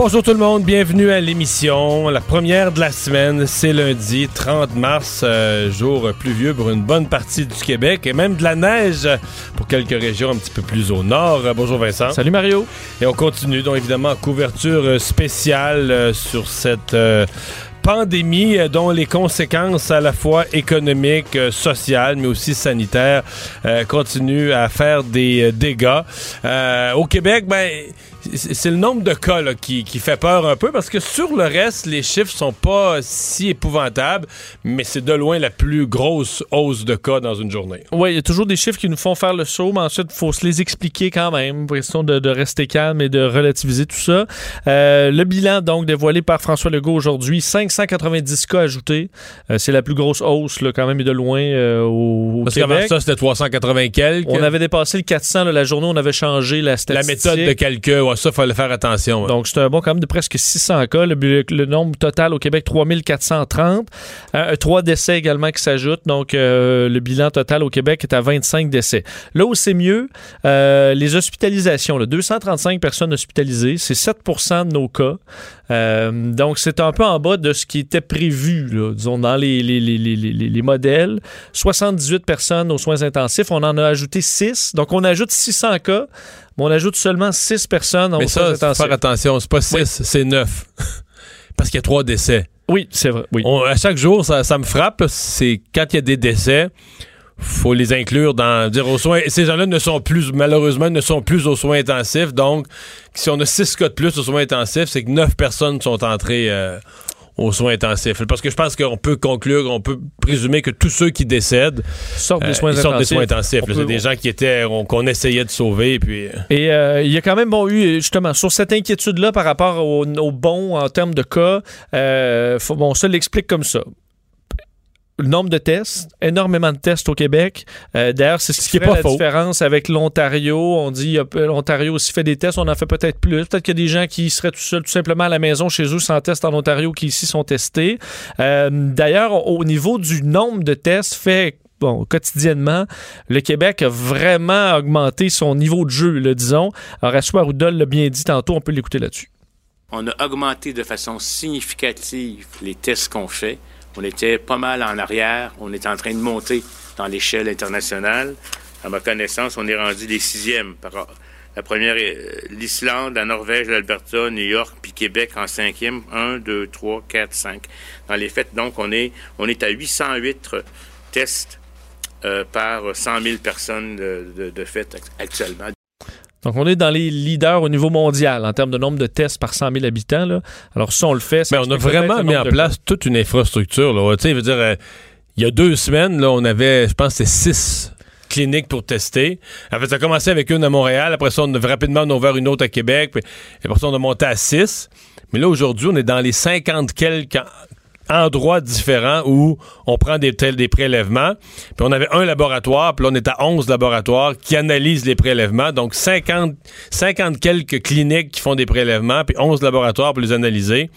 Bonjour tout le monde, bienvenue à l'émission. La première de la semaine, c'est lundi 30 mars, euh, jour pluvieux pour une bonne partie du Québec et même de la neige pour quelques régions un petit peu plus au nord. Euh, bonjour Vincent. Salut Mario. Et on continue donc évidemment couverture euh, spéciale euh, sur cette pandémie euh, dont les conséquences à la fois économiques, euh, sociales, mais aussi sanitaires euh, continuent à faire des dégâts. Au Québec, ben c'est le nombre de cas là, qui, qui fait peur un peu parce que sur le reste, les chiffres sont pas si épouvantables, mais c'est de loin la plus grosse hausse de cas dans une journée. Oui, il y a toujours des chiffres qui nous font faire le saut, mais ensuite, il faut se les expliquer quand même, pour question de, de rester calme et de relativiser tout ça. Euh, le bilan, donc, dévoilé par François Legault aujourd'hui, 590 cas ajoutés. Euh, c'est la plus grosse hausse, là, quand même, et de loin euh, au, au Parce qu'avant Québec. ça, c'était 380 quelques. On avait dépassé le 400 là, la journée, on avait changé la la statistique. méthode de calcul, ouais, ça, fallait faire attention. Donc, c'est un bon quand même de presque 600 cas. Le, nombre total au Québec, 3430. Euh, trois décès également qui s'ajoutent. Donc, euh, le bilan total au Québec est à 25 décès. Là où c'est mieux, euh, les hospitalisations. là, 235 personnes hospitalisées, c'est 7% de nos cas. Euh, donc, c'est un peu en bas de ce qui était prévu, disons, dans les- les modèles. 78 personnes aux soins intensifs. On en a ajouté 6. Donc, on ajoute 600 cas, mais on ajoute seulement 6 personnes aux Mais ça, faut intensifs. faire attention, c'est pas 6, Oui. c'est 9. Parce qu'il y a trois décès. Oui, c'est vrai. Oui. On- à chaque jour, ça, ça me frappe, c'est quand il y a des décès, faut les inclure dans dire aux soins. Ces gens-là ne sont plus, malheureusement, ne sont plus aux soins intensifs. Donc, si on a six cas de plus aux soins intensifs, c'est que neuf personnes sont entrées euh, aux soins intensifs. Parce que je pense qu'on peut conclure, on peut présumer que tous ceux qui décèdent sortent des euh, soins ils sortent des intensifs. soins. On C'est des gens qui étaient, on- qu'on essayait de sauver, puis. euh, Et euh, il y a quand même bon, eu, justement, sur cette inquiétude-là par rapport au, au bon en termes de cas, euh, faut, bon, ça l'explique comme ça. Le nombre de tests, énormément de tests au Québec. Euh, D'ailleurs, c'est ce qui, est pas la faux. différence avec l'Ontario. On dit peu- l'Ontario aussi fait des tests, on en fait peut-être plus. Peut-être qu'il y a des gens qui seraient tout seuls, tout simplement à la maison chez eux sans test en Ontario qui ici sont testés. Euh, D'ailleurs, au niveau du nombre de tests fait bon, quotidiennement, le Québec a vraiment augmenté son niveau de jeu, là, disons. Horacio Arruda l'a bien dit tantôt, on peut l'écouter là-dessus. On a augmenté de façon significative les tests qu'on fait. On était pas mal en arrière. On est en train de monter dans l'échelle internationale. À ma connaissance, on est rendu les sixièmes. Par, la première euh, l'Islande, la Norvège, l'Alberta, New York, puis Québec en cinquième. Un, deux, trois, quatre, cinq. Dans les faits, donc, on est, on est à 808 tests euh, par 100 000 personnes de, de, de fait act- actuellement. Donc, on est dans les leaders au niveau mondial en termes de nombre de tests par 100 000 habitants. Là. Alors, ça, on le fait. Mais on a vraiment mis en place toute une infrastructure. Là. Tu sais, je veux dire, euh, il y a deux semaines, là, on avait, je pense, c'était six cliniques pour tester. En fait, ça a commencé avec une à Montréal. Après ça, on a rapidement on a ouvert une autre à Québec. Puis, après ça, on a monté à six. Mais là, aujourd'hui, on est dans les 50 quelques endroits différents où on prend des, des prélèvements. Puis on avait un laboratoire, puis là, on est à 11 laboratoires qui analysent les prélèvements. Donc, 50, 50 quelques cliniques qui font des prélèvements, puis 11 laboratoires pour les analyser.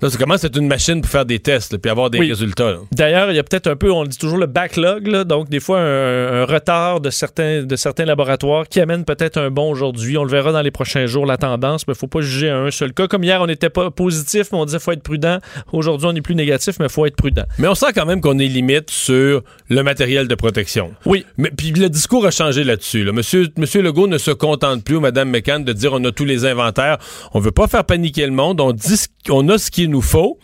Là, ça commence à être une machine pour faire des tests, là, puis avoir des Oui. résultats. D'ailleurs, il y a peut-être un peu, on dit toujours le backlog, là, donc des fois un, un retard de certains, de certains laboratoires qui amène peut-être un bon aujourd'hui. On le verra dans les prochains jours, la tendance, mais il ne faut pas juger à un seul cas. Comme hier, on n'était pas positif, mais on disait faut être prudent. Aujourd'hui, on est plus négatif, mais il faut être prudent. Mais on sent quand même qu'on est limite sur le matériel de protection. Oui. Mais puis le discours a changé là-dessus. Là. Monsieur, Monsieur Legault ne se contente plus, ou Mme McCann, de dire on a tous les inventaires. On veut pas faire paniquer le monde. On dit ce- on a ce qu'il nous faut.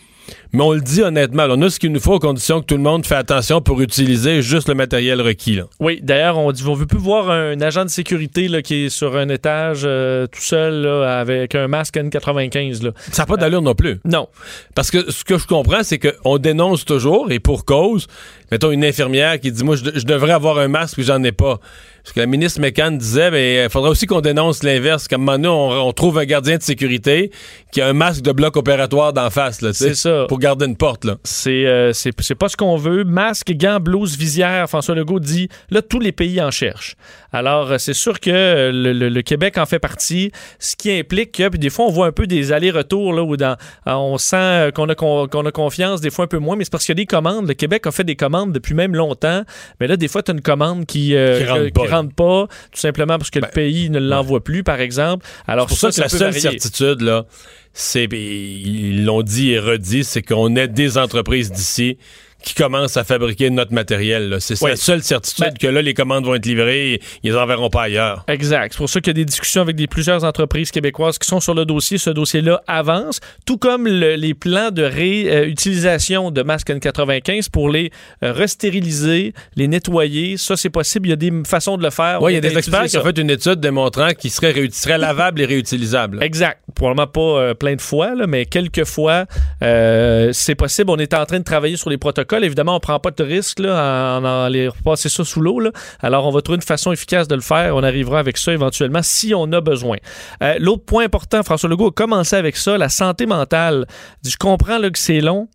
Mais on le dit honnêtement, là, on a ce qu'il nous faut à condition que tout le monde fait attention pour utiliser juste le matériel requis. Là. Oui, d'ailleurs, on dit on veut plus voir un agent de sécurité là, qui est sur un étage euh, tout seul là, avec un masque N95. Là. Ça n'a pas d'allure non plus. Non. Parce que ce que je comprends, c'est qu'on dénonce toujours, et pour cause, mettons une infirmière qui dit Moi, je, je devrais avoir un masque, puis j'en ai pas. Ce que la ministre McCann disait, mais il faudrait aussi qu'on dénonce l'inverse. Moment donné, on, on, trouve un gardien de sécurité qui a un masque de bloc opératoire d'en face, là, C'est ça. pour garder une porte. Là. C'est, euh, c'est, c'est pas ce qu'on veut. Masque, gants, blouse, visière. François Legault dit, là, tous les pays en cherchent. Alors, euh, c'est sûr que euh, le, le, le, Québec en fait partie, ce qui implique que, puis des fois, on voit un peu des allers-retours, là, où dans, on sent qu'on a, qu'on, a confiance, des fois un peu moins, mais c'est parce qu'il y a des commandes. Le Québec a fait des commandes depuis même longtemps, mais là, des fois, tu as une commande qui, euh, qui, rentre, qui rentre pas, tout simplement parce que ben, le pays ne l'envoie plus, par exemple. Alors, pour ça, ça que la seule certitude, là, c'est, ils l'ont dit et redit, c'est qu'on est des entreprises d'ici qui commencent à fabriquer notre matériel. C'est oui. la seule certitude ben, que là, les commandes vont être livrées et ils les enverront pas ailleurs. Exact. C'est pour ça qu'il y a des discussions avec des, plusieurs entreprises québécoises qui sont sur le dossier. Ce dossier-là avance, tout comme le, les plans de réutilisation euh, de masques N95 pour les euh, restériliser, les nettoyer. Ça, c'est possible. Il y a des façons de le faire. Oui, il y a des experts qui ont fait une étude démontrant qu'il serait, serait lavable et réutilisable. Exact. Probablement pas euh, plein de fois, là, mais quelques fois, euh, c'est possible. On est en train de travailler sur les protocoles Évidemment, on prend pas de risque en, en les repasser ça sous l'eau. Alors, on va trouver une façon efficace de le faire. On arrivera avec ça éventuellement si on a besoin. Euh, L'autre point important, François Legault a commencé avec ça, la santé mentale. Je comprends là, que c'est long.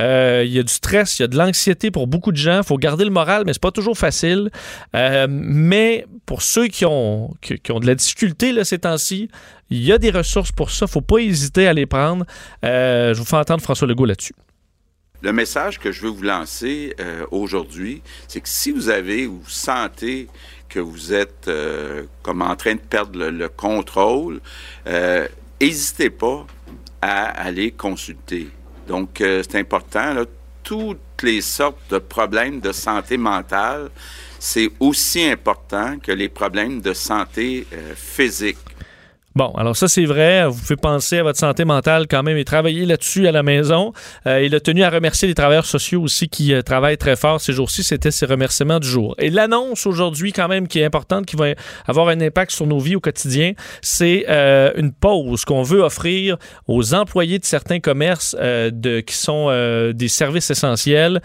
Euh, il y a du stress, il y a de l'anxiété pour beaucoup de gens. Il faut garder le moral, mais c'est pas toujours facile. Euh, mais pour ceux qui ont, qui, ont de la difficulté ces temps-ci, il y a des ressources pour ça. faut pas hésiter à les prendre. Je vous fais entendre François Legault là-dessus. Le message que je veux vous lancer euh, aujourd'hui, c'est que si vous avez ou vous sentez que vous êtes euh, comme en train de perdre le, le contrôle, n'hésitez pas à aller consulter. Donc, euh, c'est important. Là, toutes les sortes de problèmes de santé mentale, c'est aussi important que les problèmes de santé euh, physique. Bon, alors ça c'est vrai. Vous pouvez penser à votre santé mentale quand même et travailler là-dessus à la maison. Euh, il a tenu à remercier les travailleurs sociaux aussi qui euh, travaillent très fort ces jours-ci. C'était ses remerciements du jour. Et l'annonce aujourd'hui quand même qui est importante, qui va avoir un impact sur nos vies au quotidien, c'est euh, une pause qu'on veut offrir aux employés de certains commerces qui sont des services essentiels.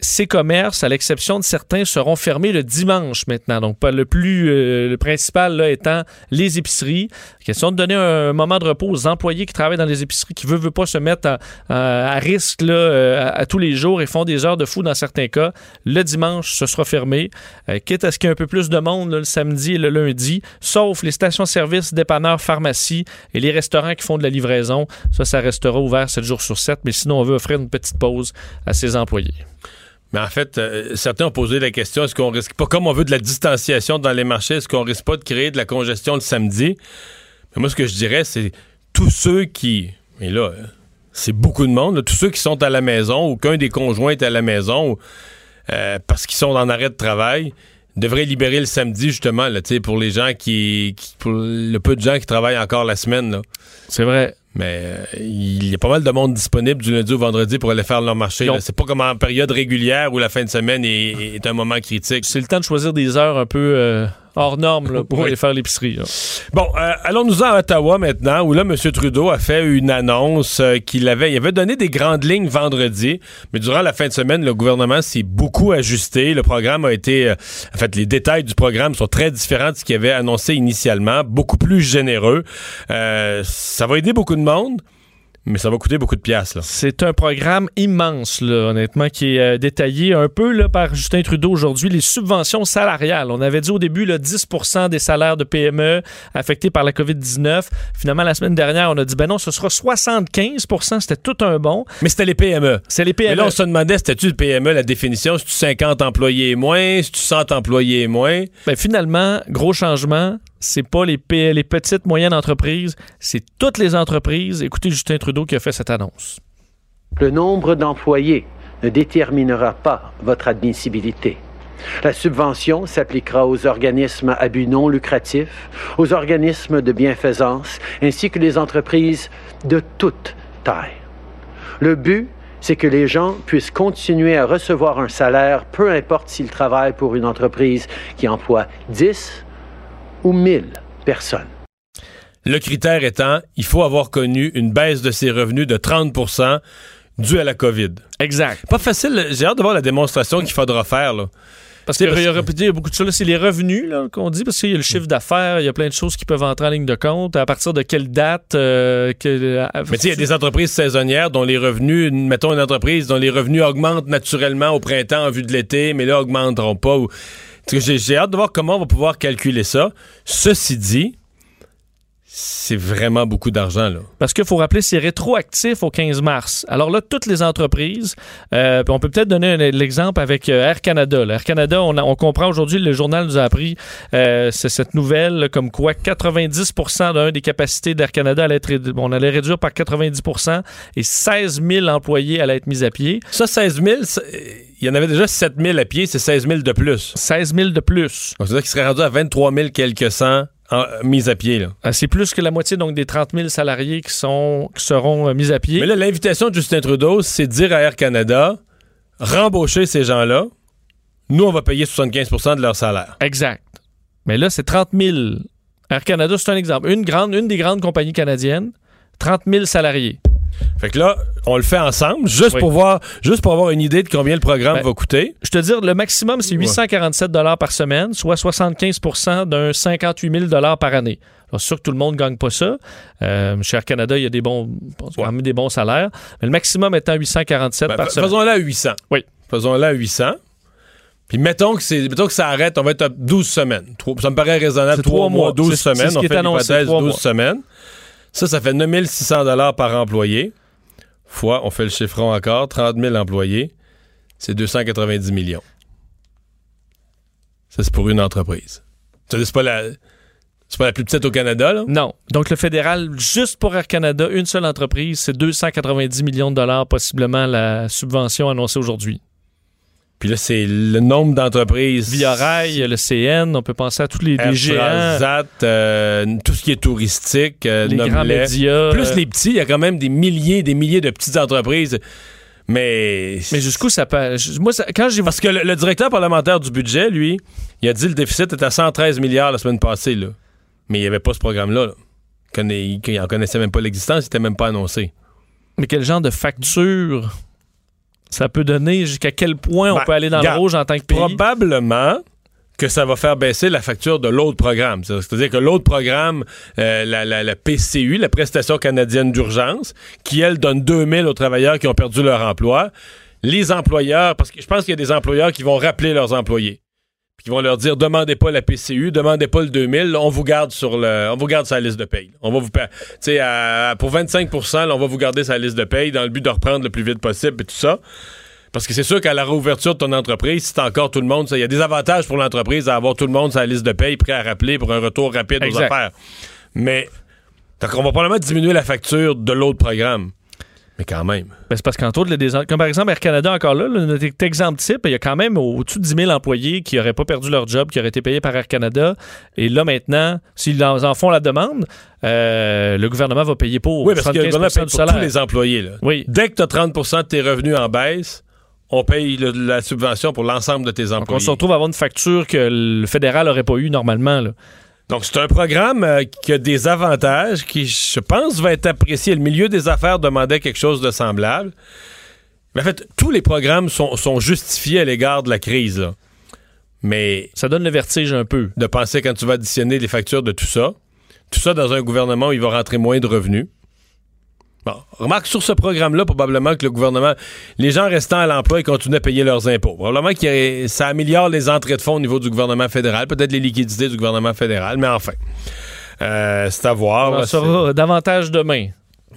Ces commerces, à l'exception de certains, seront fermés le dimanche maintenant. Donc le plus, le principal là étant les épiceries. Question de donner un moment de repos aux employés qui travaillent dans les épiceries, qui ne veulent, pas se mettre à, risque là, à, à, tous les jours et font des heures de fou dans certains cas. Le dimanche, ce sera fermé. Euh, quitte à ce qu'il y ait un peu plus de monde le samedi et le lundi, sauf les stations-service, dépanneurs, pharmacies et les restaurants qui font de la livraison. Ça, ça restera ouvert 7 jours sur 7, mais sinon, on veut offrir une petite pause à ses employés. Mais en fait, euh, certains ont posé la question est-ce qu'on risque pas, comme on veut de la distanciation dans les marchés, est-ce qu'on risque pas de créer de la congestion le samedi? Mais moi, ce que je dirais, c'est tous ceux qui. Mais là, c'est beaucoup de monde, tous ceux qui sont à la maison ou qu'un des conjoints est à la maison euh, parce qu'ils sont en arrêt de travail devrait libérer le samedi justement là, pour les gens qui, qui, pour le peu de gens qui travaillent encore la semaine. C'est vrai. Mais euh, il y a pas mal de monde disponible du lundi au vendredi pour aller faire leur marché. C'est pas comme en période régulière où la fin de semaine est, est un moment critique. C'est le temps de choisir des heures un peu euh, hors normes là, pour oui. aller faire l'épicerie. Bon, euh, allons-nous à Ottawa maintenant, où là, M. Trudeau a fait une annonce euh, qu'il avait, il avait donné des grandes lignes vendredi, mais durant la fin de semaine, le gouvernement s'est beaucoup ajusté. Le programme a été, euh, en fait, les détails du programme sont très différents de ce qu'il avait annoncé initialement, beaucoup plus généreux. Euh, ça va aider beaucoup de monde. Mais ça va coûter beaucoup de piastres. C'est un programme immense, là, honnêtement, qui est euh, détaillé un peu là, par Justin Trudeau aujourd'hui. Les subventions salariales. On avait dit au début là, 10% des salaires de PME affectés par la COVID-19. Finalement, la semaine dernière, on a dit ben non, ce sera 75% C'était tout un bon. Mais c'était les PME. C'est les PME. Mais là, on se demandait, c'était-tu le PME, la définition? C'est-tu 50 employés et moins? C'est-tu 100 employés et moins? Ben finalement, gros changement c'est pas les, les petites, moyennes entreprises, c'est toutes les entreprises. Écoutez Justin Trudeau qui a fait cette annonce. Le nombre d'employés ne déterminera pas votre admissibilité. La subvention s'appliquera aux organismes à but non lucratif, aux organismes de bienfaisance, ainsi que les entreprises de toute taille. Le but, c'est que les gens puissent continuer à recevoir un salaire, peu importe s'ils travaillent pour une entreprise qui emploie 10 ou 1000 personnes. Le critère étant, il faut avoir connu une baisse de ses revenus de 30% due à la COVID. Exact. Pas facile. J'ai hâte de voir la démonstration qu'il faudra faire. Là. Parce qu'il y, aurait- il y a beaucoup de choses. C'est les revenus là, qu'on dit, parce qu'il y a le chiffre d'affaires, il y a plein de choses qui peuvent entrer en ligne de compte. À partir de quelle date euh, que, Mais tu sais, il y a des entreprises saisonnières dont les revenus, mettons une entreprise dont les revenus augmentent naturellement au printemps en vue de l'été, mais là, augmenteront pas. ou- J'ai hâte de voir comment on va pouvoir calculer ça. Ceci dit, c'est vraiment beaucoup d'argent, là. Parce qu'il faut rappeler, c'est rétroactif au 15 mars. Alors là, toutes les entreprises, euh, on peut peut-être donner l'exemple avec euh, Air Canada. là. Air Canada, on, a- on comprend aujourd'hui, le journal nous a appris euh, c'est cette nouvelle comme quoi 90% d'un des capacités d'Air Canada allait être, on allait réduire par 90 et 16 000 employés allaient être mis à pied. Ça, 16 000, ça, euh, il y en avait déjà 7 000 à pied, c'est 16 000 de plus. 16 000 de plus. Donc, c'est-à-dire qu'il serait rendu à 23 000 quelques cents en, mis à pied. Euh, C'est plus que la moitié donc des 30 000 salariés qui, sont, qui seront euh, mis à pied. Mais là, l'invitation de Justin Trudeau, c'est de dire à Air Canada, rembaucher ces gens-là. Nous, on va payer 75% de leur salaire. Exact. Mais là, c'est 30 000. Air Canada, c'est un exemple. Une, grande, une des grandes compagnies canadiennes, 30 000 salariés. Fait que là, on le fait ensemble, juste Oui. pour voir, juste pour avoir une idée de combien le programme Ben, va coûter. Je te dire, le maximum, c'est 847 par semaine, soit 75% d'un 58 000 par année. Alors, sûr que tout le monde ne gagne pas ça. Euh, chez Air Canada, il y a des bons, quand même des bons salaires. Mais le maximum étant 847 Ben, par semaine. Faisons-le à 800. Oui. Faisons-le à 800. Puis mettons que, c'est, mettons que ça arrête, on va être à 12 semaines. Ça me paraît raisonnable. C'est 3 trois mois, mois. 12 C'est- c'est semaines. on fait l'hypothèse trois 12 mois. semaines. Ça, ça fait 9600 dollars par employé. Fois, on fait le chiffron encore, 30 000 employés. C'est 290 millions. Ça, c'est pour une entreprise. C'est pas la, c'est pas la plus petite au Canada, là? Non. Donc, le fédéral, juste pour Air Canada, une seule entreprise, c'est 290 millions de dollars, possiblement la subvention annoncée aujourd'hui. Puis là, c'est le nombre d'entreprises. Via Rail, le CN, on peut penser à tous les, les géants, Transat, euh, tout ce qui est touristique, euh, les grands médias. Plus euh, les petits, il y a quand même des milliers des milliers de petites entreprises. Mais. Mais jusqu'où ça peut. Moi, ça- quand j'ai Parce que le, le directeur parlementaire du budget, lui, il a dit le déficit était à 113 milliards la semaine passée, là. Mais il n'y avait pas ce programme-là. là. Il connaît- Il il en connaissait même pas l'existence, il n'était même pas annoncé. Mais quel genre de facture? Ça peut donner? Jusqu'à quel point on Ben, peut aller dans regarde, le rouge en tant que pays? Probablement que ça va faire baisser la facture de l'autre programme. C'est- C'est-à-dire que l'autre programme, euh, la, la- la PCU, la prestation canadienne d'urgence, qui, elle, donne 2000 aux travailleurs qui ont perdu leur emploi, les employeurs, parce que je pense qu'il y a des employeurs qui vont rappeler leurs employés, puis qui vont leur dire, demandez pas la PCU, demandez pas le 2000, là, on vous garde sur le, on vous garde la liste de paye. On va vous, tu pour 25 là, on va vous garder la liste de paye dans le but de reprendre le plus vite possible et tout ça. Parce que c'est sûr qu'à la réouverture de ton entreprise, si t'as encore tout le monde, il y a des avantages pour l'entreprise à avoir tout le monde sur la liste de paye prêt à rappeler pour un retour rapide aux affaires. Mais donc on va probablement diminuer la facture de l'autre programme. Mais quand même. Ben, c'est parce qu'entre autres, les- comme par exemple Air Canada, encore là, là, notre exemple type, il y a quand même au- au-dessus de 10 000 employés qui n'auraient pas perdu leur job, qui auraient été payés par Air Canada. Et là, maintenant, s'ils en, font la demande, euh, le gouvernement va payer pour Oui, parce que le 75 gouvernement paye du pour salaire. tous les employés. là. Oui. Dès que tu as 30 de tes revenus en baisse, on paye le- la subvention pour l'ensemble de tes Donc, on employés. se retrouve à avoir une facture que le fédéral n'aurait pas eu normalement. Là. Donc, c'est un programme euh, qui a des avantages qui, je pense, va être apprécié. Le milieu des affaires demandait quelque chose de semblable. Mais en fait, tous les programmes sont, sont justifiés à l'égard de la crise. là. Mais Ça donne le vertige un peu. de penser quand tu vas additionner les factures de tout ça, tout ça dans un gouvernement où il va rentrer moins de revenus. Bon, remarque sur ce programme-là, probablement que le gouvernement, les gens restant à l'emploi, continuent à payer leurs impôts. Probablement que ça améliore les entrées de fonds au niveau du gouvernement fédéral, peut-être les liquidités du gouvernement fédéral, mais enfin, euh, c'est à voir. On en davantage demain.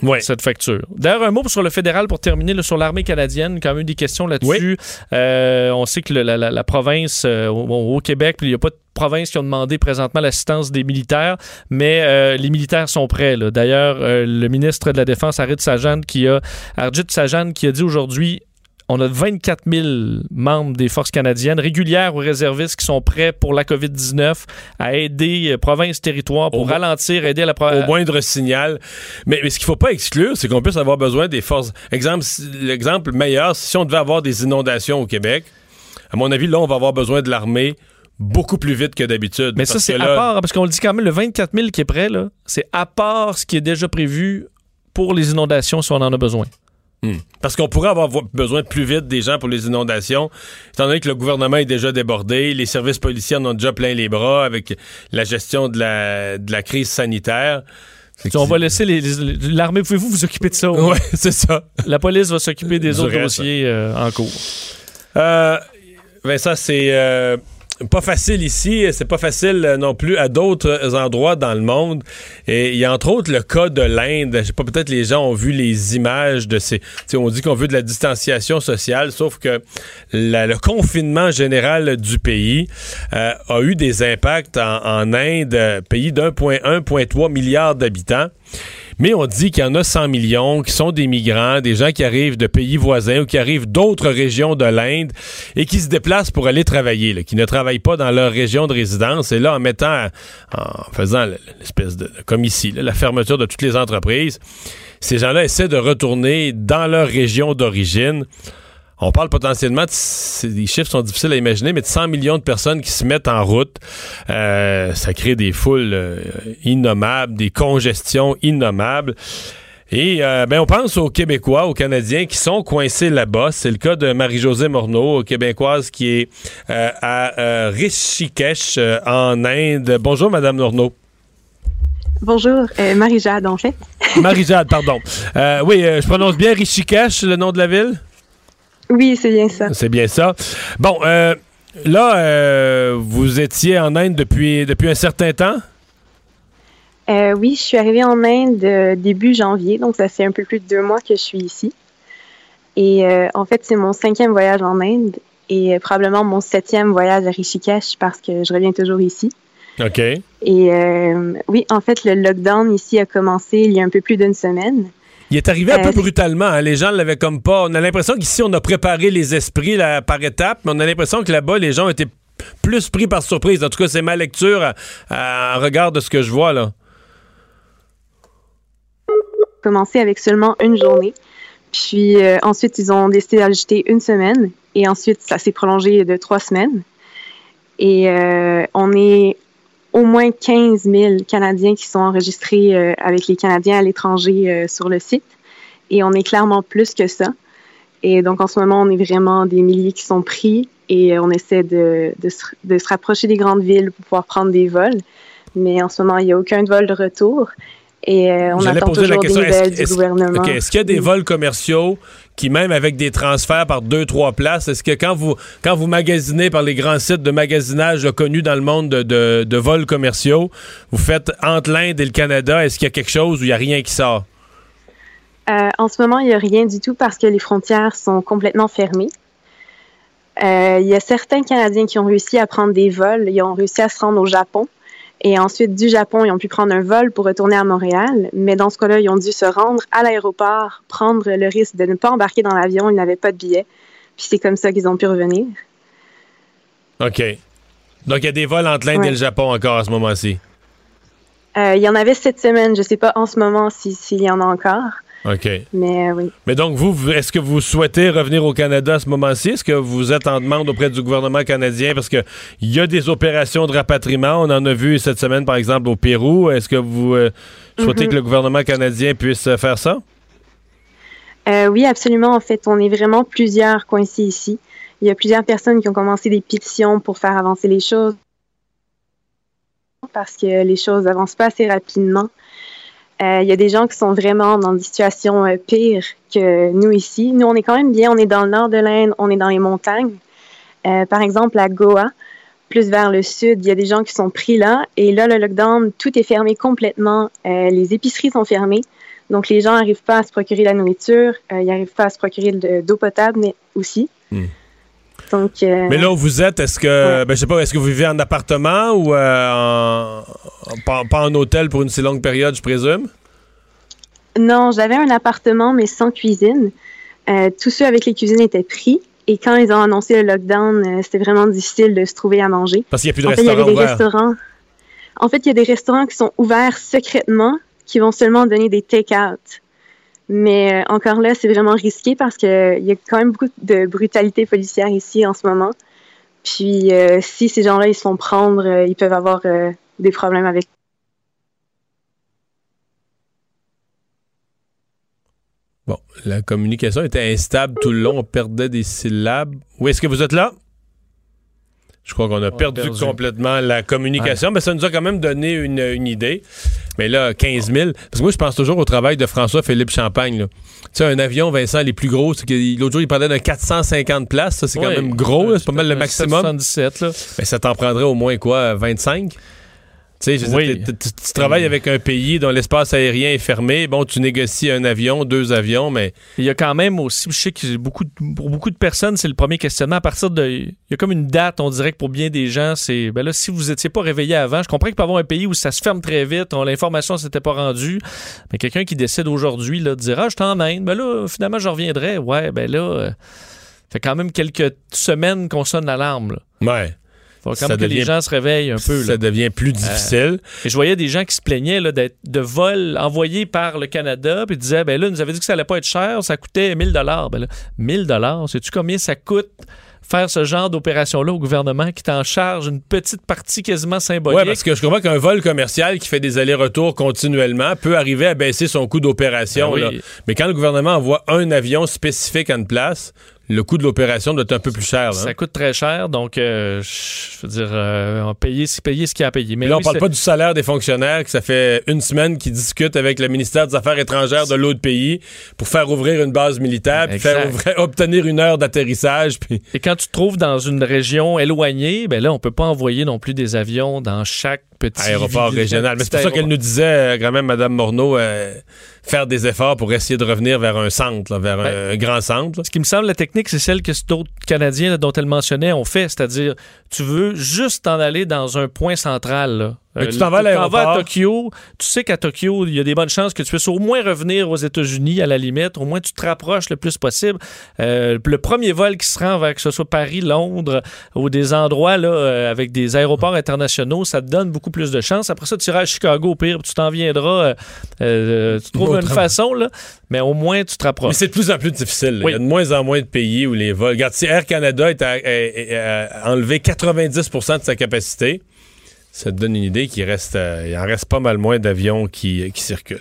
Ouais. cette facture. D'ailleurs, un mot sur le fédéral pour terminer, là, sur l'armée canadienne, quand même des questions là-dessus. Euh, on sait que le- la, la- la province, euh, au, au Québec, il n'y a pas de province qui ont demandé présentement l'assistance des militaires, mais euh, les militaires sont prêts. D'ailleurs, le ministre de la Défense, Arjit Sajan, qui a, Arjit Sajan, qui a dit aujourd'hui on a 24 000 membres des forces canadiennes, régulières ou réservistes, qui sont prêts pour la COVID-19 à aider euh, provinces, territoires pour Au- ralentir, aider à la au province. moindre signal. Mais, mais ce qu'il faut pas exclure, c'est qu'on puisse avoir besoin des forces. Exemple, l'exemple meilleur, si on devait avoir des inondations au Québec, à mon avis, là, on va avoir besoin de l'armée beaucoup plus vite que d'habitude. Mais ça, c'est à part, parce qu'on le dit quand même, le 24 000 qui est prêt, là, c'est à part ce qui est déjà prévu pour les inondations si on en a besoin. Hmm. Parce qu'on pourrait avoir besoin de plus vite des gens pour les inondations, étant donné que le gouvernement est déjà débordé, les services policiers en ont déjà plein les bras avec la gestion de la, de la crise sanitaire. On va laisser l'armée. Pouvez-vous vous occuper de ça? Oui, c'est ça. La police va s'occuper des autres dossiers euh, en cours. Euh, Vincent, c'est euh, pas facile ici, c'est pas facile euh, non plus à d'autres endroits dans le monde. Et il y a entre autres le cas de l'Inde. Je sais pas, peut-être les gens ont vu les images de ces. On dit qu'on veut de la distanciation sociale, sauf que le confinement général du pays euh, a eu des impacts en, en Inde, pays d'1,1,3 milliard d'habitants. Mais on dit qu'il y en a 100 millions qui sont des migrants, des gens qui arrivent de pays voisins ou qui arrivent d'autres régions de l'Inde et qui se déplacent pour aller travailler, qui ne travaillent pas dans leur région de résidence. Et là, en mettant, en faisant l'espèce de, comme ici, la fermeture de toutes les entreprises, ces gens-là essaient de retourner dans leur région d'origine. On parle potentiellement, de, les chiffres sont difficiles à imaginer, mais de 100 millions de personnes qui se mettent en route. Euh, ça crée des foules euh, innommables, des congestions innommables. Et euh, ben on pense aux Québécois, aux Canadiens qui sont coincés là-bas. C'est le cas de Marie-Josée Morneau, québécoise qui est à Rishikesh en Inde. Bonjour, Madame Morneau. Bonjour, Marie-Jade, en fait. Marie-Jade, pardon. oui, je prononce bien Rishikesh, le nom de la ville? Oui, c'est bien ça. C'est bien ça. Bon, euh, là, euh, vous étiez en Inde depuis, depuis un certain temps? Euh, oui, je suis arrivée en Inde début janvier, donc ça fait un peu plus de deux mois que je suis ici. Et en fait, c'est mon cinquième voyage en Inde et probablement mon septième voyage à Rishikesh parce que je reviens toujours ici. OK. Et oui, en fait, le lockdown ici a commencé il y a un peu plus d'une semaine. Il est arrivé un peu euh, brutalement. Hein. Les gens l'avaient comme pas. On a l'impression qu'ici, on a préparé les esprits là, par étapes, mais on a l'impression que là-bas, les gens étaient plus pris par surprise. En tout cas, c'est ma lecture en regard de ce que je vois là. Commencé avec seulement une journée. Puis euh, ensuite, ils ont décidé d'ajouter une semaine. Et ensuite, ça s'est prolongé de trois semaines. Et euh, on est au moins 15 000 Canadiens qui sont enregistrés euh, avec les Canadiens à l'étranger euh, sur le site. Et on est clairement plus que ça. Et donc, en ce moment, on est vraiment des milliers qui sont pris et on essaie de, de, se, de se rapprocher des grandes villes pour pouvoir prendre des vols. Mais en ce moment, il n'y a aucun vol de retour. Et euh, on attend toujours des nouvelles du gouvernement. Est-ce qu'il y a des vols commerciaux qui, même avec des transferts par deux, trois places, est-ce que quand vous, quand vous magasinez par les grands sites de magasinage connus dans le monde de, de, vols commerciaux, vous faites entre l'Inde et le Canada, est-ce qu'il y a quelque chose où il n'y a rien qui sort? Euh, en ce moment, il n'y a rien du tout parce que les frontières sont complètement fermées. Euh, il y a certains Canadiens qui ont réussi à prendre des vols. Ils ont réussi à se rendre au Japon. Et ensuite, du Japon, ils ont pu prendre un vol pour retourner à Montréal. Mais dans ce cas-là, ils ont dû se rendre à l'aéroport, prendre le risque de ne pas embarquer dans l'avion. Ils n'avaient pas de billet. Puis c'est comme ça qu'ils ont pu revenir. OK. Donc, il y a des vols entre l'Inde et le Japon encore à ce moment-ci? Euh, il y en avait cette semaine. Je ne sais pas en ce moment s'il y en a encore. OK. Mais euh, oui. Mais donc, vous, est-ce que vous souhaitez revenir au Canada à ce moment-ci? Est-ce que vous êtes en demande auprès du gouvernement canadien? Parce qu'il y a des opérations de rapatriement. On en a vu cette semaine, par exemple, au Pérou. Est-ce que vous euh, souhaitez mm-hmm. que le gouvernement canadien puisse euh, faire ça? oui, absolument. En fait, on est vraiment plusieurs coincés ici. Il y a plusieurs personnes qui ont commencé des pétitions pour faire avancer les choses parce que les choses n'avancent pas assez rapidement. Euh, il y a des gens qui sont vraiment dans des situations euh, pires que nous ici. Nous, on est quand même bien. On est dans le nord de l'Inde, on est dans les montagnes. Euh, par exemple, à Goa, plus vers le sud, il y a des gens qui sont pris là. Et là, le lockdown, tout est fermé complètement. les épiceries sont fermées. Donc, les gens n'arrivent pas à se procurer la nourriture. ils n'arrivent pas à se procurer de d'eau potable, mais aussi. Hmm. Donc, mais là où vous êtes, est-ce que, ben, je sais pas, est-ce que vous vivez en appartement ou en, pas, en hôtel pour une si longue période, je présume? Non, j'avais un appartement, mais sans cuisine. Euh, tous ceux avec les cuisines étaient pris. Et quand ils ont annoncé le lockdown, euh, c'était vraiment difficile de se trouver à manger. Parce qu'il n'y a plus de restaurants fait, il y des restaurants. En fait, il y a des restaurants qui sont ouverts secrètement, qui vont seulement donner des take-out. Mais euh, encore là, c'est vraiment risqué parce qu'il y a quand même beaucoup de brutalité policière ici en ce moment. Puis si ces gens-là, ils se font prendre, ils peuvent avoir des problèmes avec Bon, la communication était instable tout le long, on perdait des syllabes. Oui, est-ce que vous êtes là? Je crois qu'on a perdu, perdu. complètement la communication, mais ça nous a quand même donné une, une idée. Mais là, 15 000. Parce que moi, je pense toujours au travail de François-Philippe Champagne. là. Tu sais, un avion, Vincent, les plus gros, l'autre jour, il parlait d'un 450 places. Ça, c'est quand même gros. C'est pas mal le maximum. 77, là. Mais ça t'en prendrait au moins quoi, 25? Tu sais, travailles avec un pays dont l'espace aérien est fermé. Bon, tu négocies un avion, deux avions, mais Il y a quand même aussi, je sais que beaucoup de- pour beaucoup de personnes, c'est le premier questionnement. À partir de. Il y a comme une date, on dirait que pour bien des gens, c'est. Ben là, si vous n'étiez pas réveillé avant, je comprends qu'il peut y avoir un pays où ça se ferme très vite, on- l'information ne s'était pas rendue. Mais quelqu'un qui décide aujourd'hui là, de dire Ah, je t'en Inde, ben là, finalement, je reviendrai. Ouais, ben là. euh, fait quand même quelques semaines qu'on sonne l'alarme. là. ouais, Faut quand Ça que les gens se réveillent un peu. là. ça devient plus difficile. Et je voyais des gens qui se plaignaient là, de vols envoyés par le Canada, puis disaient ben là, nous avaient dit que ça allait pas être cher, ça coûtait 1000 dollars. Ben là, 1000 dollars, sais-tu combien ça coûte faire ce genre d'opération-là au gouvernement qui t'en charge une petite partie quasiment symbolique? Oui, parce que je comprends qu'un vol commercial qui fait des allers-retours continuellement peut arriver à baisser son coût d'opération. Ben oui. Mais quand le gouvernement envoie un avion spécifique à une place, le coût de l'opération doit être un peu plus cher. là, hein. ça coûte très cher, donc euh, je veux dire, euh, on payer, ce qu'il y a à payer. Mais là, on oui, parle c'est- pas du salaire des fonctionnaires, que ça fait une semaine qu'ils discutent avec le ministère des Affaires étrangères de l'autre pays pour faire ouvrir une base militaire, puis faire ouvrir- obtenir une heure d'atterrissage. Puis Et quand tu te trouves dans une région éloignée, ben là, on peut pas envoyer non plus des avions dans chaque petit aéroport régional. Mais c'est pour ça qu'elle nous disait, euh, quand même, Mme Morneau, euh, faire des efforts pour essayer de revenir vers un centre, là, vers un, un grand centre. là. Ce qui me semble, la technique, c'est celle que d'autres Canadiens là, dont elle mentionnait ont fait, c'est-à-dire, tu veux juste t'en aller dans un point central. Euh, tu t'en vas à tu vas à. Tokyo, tu sais qu'à Tokyo, il y a des bonnes chances que tu puisses au moins revenir aux États-Unis à la limite, au moins tu te rapproches le plus possible. Euh, le premier vol qui se rend vers que ce soit Paris, Londres ou des endroits là, euh, avec des aéroports internationaux, ça te donne beaucoup plus de chances. Après ça, tu iras à Chicago au pire, puis tu t'en viendras, euh, tu trouves une Autrement. façon, là, mais au moins tu te rapproches. Mais c'est de plus en plus difficile. Oui. Il y a de moins en moins de pays où les vols. Regarde, si Air Canada est à, enlevé 90% de sa capacité, ça te donne une idée qu'il reste, euh, il en reste pas mal moins d'avions qui, circulent.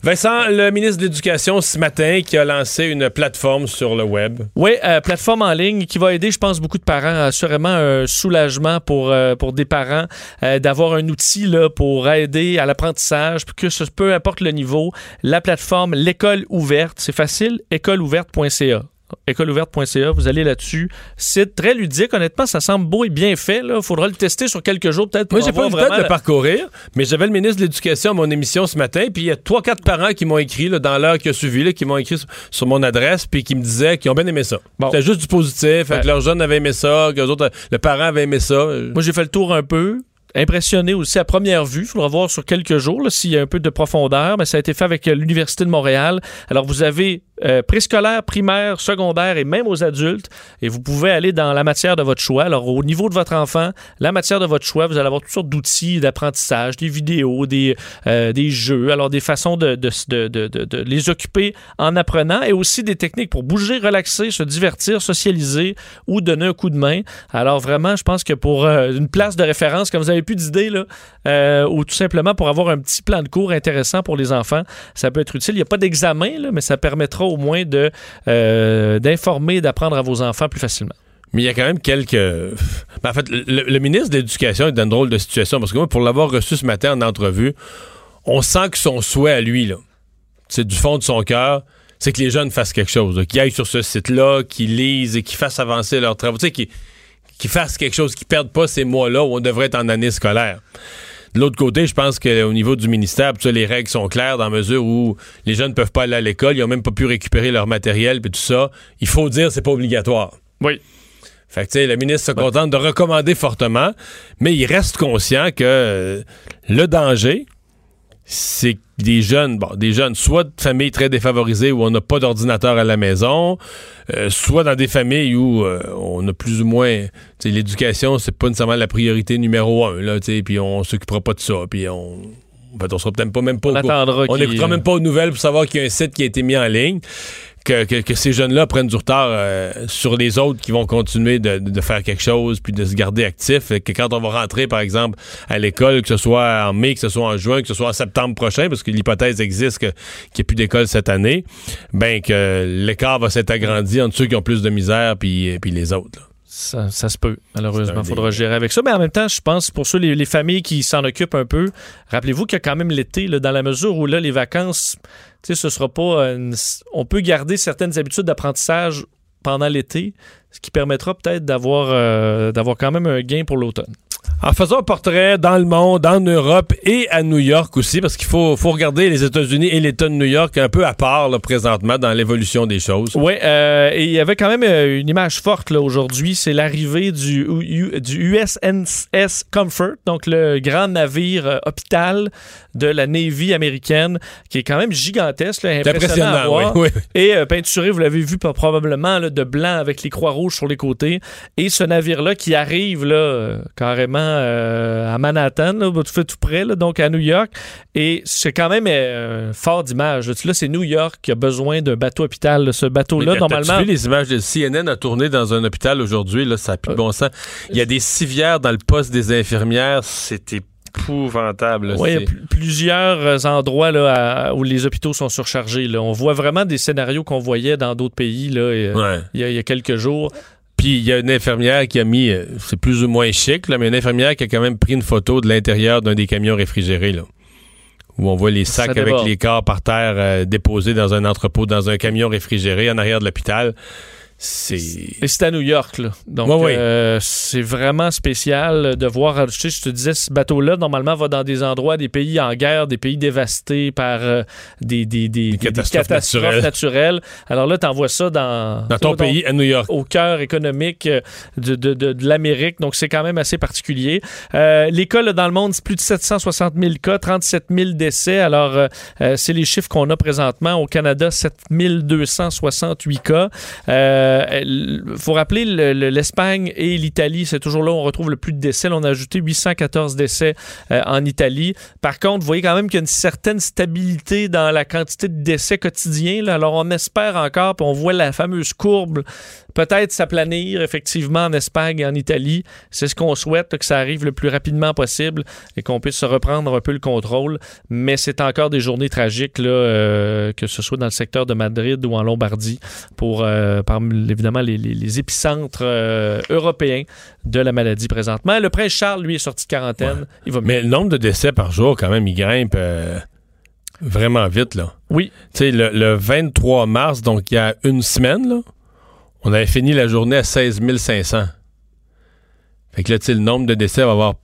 Vincent, le ministre de l'Éducation ce matin qui a lancé une plateforme sur le web. Oui, euh, plateforme en ligne qui va aider, je pense, beaucoup de parents. Assurément, un soulagement pour, euh, pour des parents d'avoir un outil là, pour aider à l'apprentissage, que ce, peu importe le niveau. La plateforme L'école ouverte, c'est facile, écoleouverte.ca. écoleouverte.ca, vous allez là-dessus. Site très ludique, honnêtement, ça semble beau et bien fait. Il faudra le tester sur quelques jours peut-être Moi, j'ai pas eu le temps de le parcourir, mais j'avais le ministre de l'Éducation à mon émission ce matin, puis il y a trois, quatre parents qui m'ont écrit là, dans l'heure qui a suivi, là, qui m'ont écrit sur, sur mon adresse, puis qui me disaient qu'ils ont bien aimé ça. Bon. C'était juste du positif, que leurs jeunes avaient aimé ça, que les autres, le parent avait aimé ça. Moi, j'ai fait le tour un peu. Impressionné aussi à première vue. Il faudra voir sur quelques jours s'il y a un peu de profondeur. Mais ça a été fait avec euh, l'Université de Montréal. Alors, vous avez euh, préscolaire, primaire, secondaire et même aux adultes. Et vous pouvez aller dans la matière de votre choix. Alors, au niveau de votre enfant, la matière de votre choix, vous allez avoir toutes sortes d'outils d'apprentissage, des vidéos, des, euh, des jeux, alors des façons de, de, de, de, les occuper en apprenant et aussi des techniques pour bouger, relaxer, se divertir, socialiser ou donner un coup de main. Alors, vraiment, je pense que pour euh, une place de référence, quand vous avez plus d'idées, ou tout simplement pour avoir un petit plan de cours intéressant pour les enfants, ça peut être utile. Il n'y a pas d'examen, mais ça permettra au moins de, euh, d'informer, d'apprendre à vos enfants plus facilement. Mais il y a quand même quelques. Ben, en fait, le, ministre de l'Éducation est dans une drôle de situation parce que moi, pour l'avoir reçu ce matin en entrevue, on sent que son souhait à lui, là, c'est du fond de son cœur, c'est que les jeunes fassent quelque chose, qu'ils aillent sur ce site-là, qu'ils lisent et qu'ils fassent avancer leurs travaux. Tu sais, qu'ils qu'ils fassent quelque chose, qu'ils perdent pas ces mois-là où on devrait être en année scolaire. De l'autre côté, je pense qu'au niveau du ministère, ça, les règles sont claires dans la mesure où les jeunes ne peuvent pas aller à l'école, ils ont même pas pu récupérer leur matériel, puis tout ça. Il faut dire c'est pas obligatoire. Oui. Fait que, le ministre se contente de recommander fortement, mais il reste conscient que euh, le danger, c'est que des jeunes, bon, des jeunes, soit de familles très défavorisées où on n'a pas d'ordinateur à la maison, euh, soit dans des familles où euh, on a plus ou moins, l'éducation, c'est pas nécessairement la priorité numéro un, là, tu sais, puis on s'occupera pas de ça, puis on, en fait, on sera peut-être pas même pas On au On qu'il- n'écoutera même pas aux nouvelles pour savoir qu'il y a un site qui a été mis en ligne. Que, que- ces jeunes-là prennent du retard euh, sur les autres qui vont continuer de, de faire quelque chose puis de se garder actifs. Que quand on va rentrer, par exemple, à l'école, que ce soit en mai, que ce soit en juin, que ce soit en septembre prochain, parce que l'hypothèse existe qu'il n'y ait plus d'école cette année, ben que l'écart va s'être agrandi entre ceux qui ont plus de misère puis, puis les autres. Ça, ça se peut, malheureusement. Il faudra gérer avec ça. Mais en même temps, je pense, pour ceux, les, les familles qui s'en occupent un peu, rappelez-vous qu'il y a quand même l'été, dans la mesure où là, les vacances, tu sais, ce sera pas. une- on peut garder certaines habitudes d'apprentissage pendant l'été, ce qui permettra peut-être d'avoir euh, d'avoir quand même un gain pour l'automne. En faisant un portrait dans le monde, en Europe et à New York aussi, parce qu'il faut, regarder les États-Unis et l'État de New York un peu à part là, présentement dans l'évolution des choses. Oui, et il y avait quand même euh, une image forte aujourd'hui. C'est l'arrivée du USNS Comfort, donc le grand navire euh, hôpital de la Navy américaine, qui est quand même gigantesque, là, impressionnant, à voir. oui. oui. Et euh, peinturé, vous l'avez vu pas- probablement, là, de blanc avec les croix rouges sur les côtés. Et ce navire-là qui arrive là, euh, carrément euh, à Manhattan, là, tout près, là, donc à New York. Et c'est quand même euh, fort d'image. là. C'est New York qui a besoin d'un bateau hôpital. Ce bateau-là, normalement. T'as-tu vu les images de CNN a tourné dans un hôpital aujourd'hui? Là, ça n'a plus de bon sens. Il y a des civières dans le poste des infirmières. C'est épouvantable. Oui, il y a C'est- pl- plusieurs euh, endroits là, à- où les hôpitaux sont surchargés. là. On voit vraiment des scénarios qu'on voyait dans d'autres pays là, euh, Ouais. il, y a, il y a quelques jours. Puis il y a une infirmière qui a mis, euh, c'est plus ou moins chic, là, mais une infirmière qui a quand même pris une photo de l'intérieur d'un des camions réfrigérés, là, où on voit les sacs avec les corps par terre euh, déposés dans un entrepôt, dans un camion réfrigéré en arrière de l'hôpital. C'est... Et c'est à New York. Là. Donc, Ouais, ouais. euh, c'est vraiment spécial de voir. Tu sais, je te disais, ce bateau-là, normalement, va dans des endroits, des pays en guerre, des pays dévastés par euh, des, des, des- des- des catastrophes catastrophes naturelles. naturelles. Alors là, tu envoies ça dans, Dans ton pays, à New York. au cœur économique euh, de, de, de, de l'Amérique. Donc, c'est quand même assez particulier. Euh, les cas là, dans le monde, c'est plus de 760 000 cas, 37 000 décès. Alors, c'est les chiffres qu'on a présentement. Au Canada, 7 268 cas. Il faut rappeler le- le- l'Espagne et l'Italie, c'est toujours là où on retrouve le plus de décès. On a ajouté 814 décès euh, en Italie. Par contre, vous voyez quand même qu'il y a une certaine stabilité dans la quantité de décès quotidiens. Alors, on espère encore, puis on voit la fameuse courbe peut-être s'aplanir effectivement en Espagne et en Italie. C'est ce qu'on souhaite, que ça arrive le plus rapidement possible et qu'on puisse se reprendre un peu le contrôle. Mais c'est encore des journées tragiques, euh, que ce soit dans le secteur de Madrid ou en Lombardie, pour euh, évidemment les, les- les épicentres euh, européens de la maladie présentement. Le prince Charles, lui, est sorti de quarantaine. Il va mieux. Mais le nombre de décès par jour, quand même, il grimpe euh, vraiment vite, là. Oui. Tu sais, le, le 23 mars, donc il y a une semaine, là, on avait fini la journée à 16 500. Fait que là, tu sais, le nombre de décès va avoir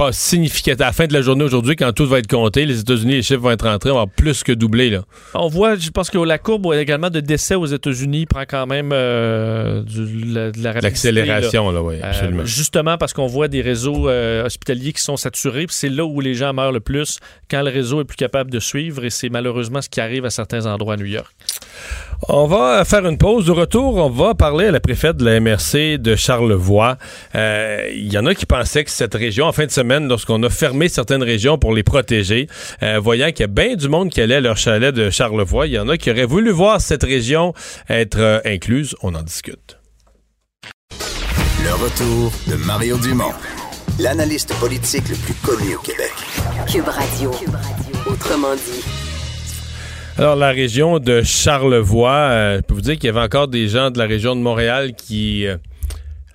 pas significatif. À la fin de la journée aujourd'hui, quand tout va être compté, les États-Unis, les chiffres vont être rentrés, on va plus que doublé, là. On voit, je pense que la courbe également de décès aux États-Unis prend quand même euh, du- la- de la rapidité, là. L'accélération, là, oui, Euh, absolument. justement parce qu'on voit des réseaux euh, hospitaliers qui sont saturés, puis c'est là où les gens meurent le plus quand le réseau est plus capable de suivre, et c'est malheureusement ce qui arrive à certains endroits à New York. On va faire une pause. De retour, on va parler à la préfète de la MRC de Charlevoix. Euh, Il y en a qui pensaient que cette région, en fin de semaine, lorsqu'on a fermé certaines régions pour les protéger, euh, voyant qu'il y a bien du monde qui allait à leur chalet de Charlevoix, il y en a qui auraient voulu voir cette région être euh, incluse. On en discute. Le retour de Mario Dumont, l'analyste politique le plus connu au Québec. Cube Radio. Autrement dit. Alors, la région de Charlevoix, euh, je peux vous dire qu'il y avait encore des gens de la région de Montréal qui euh,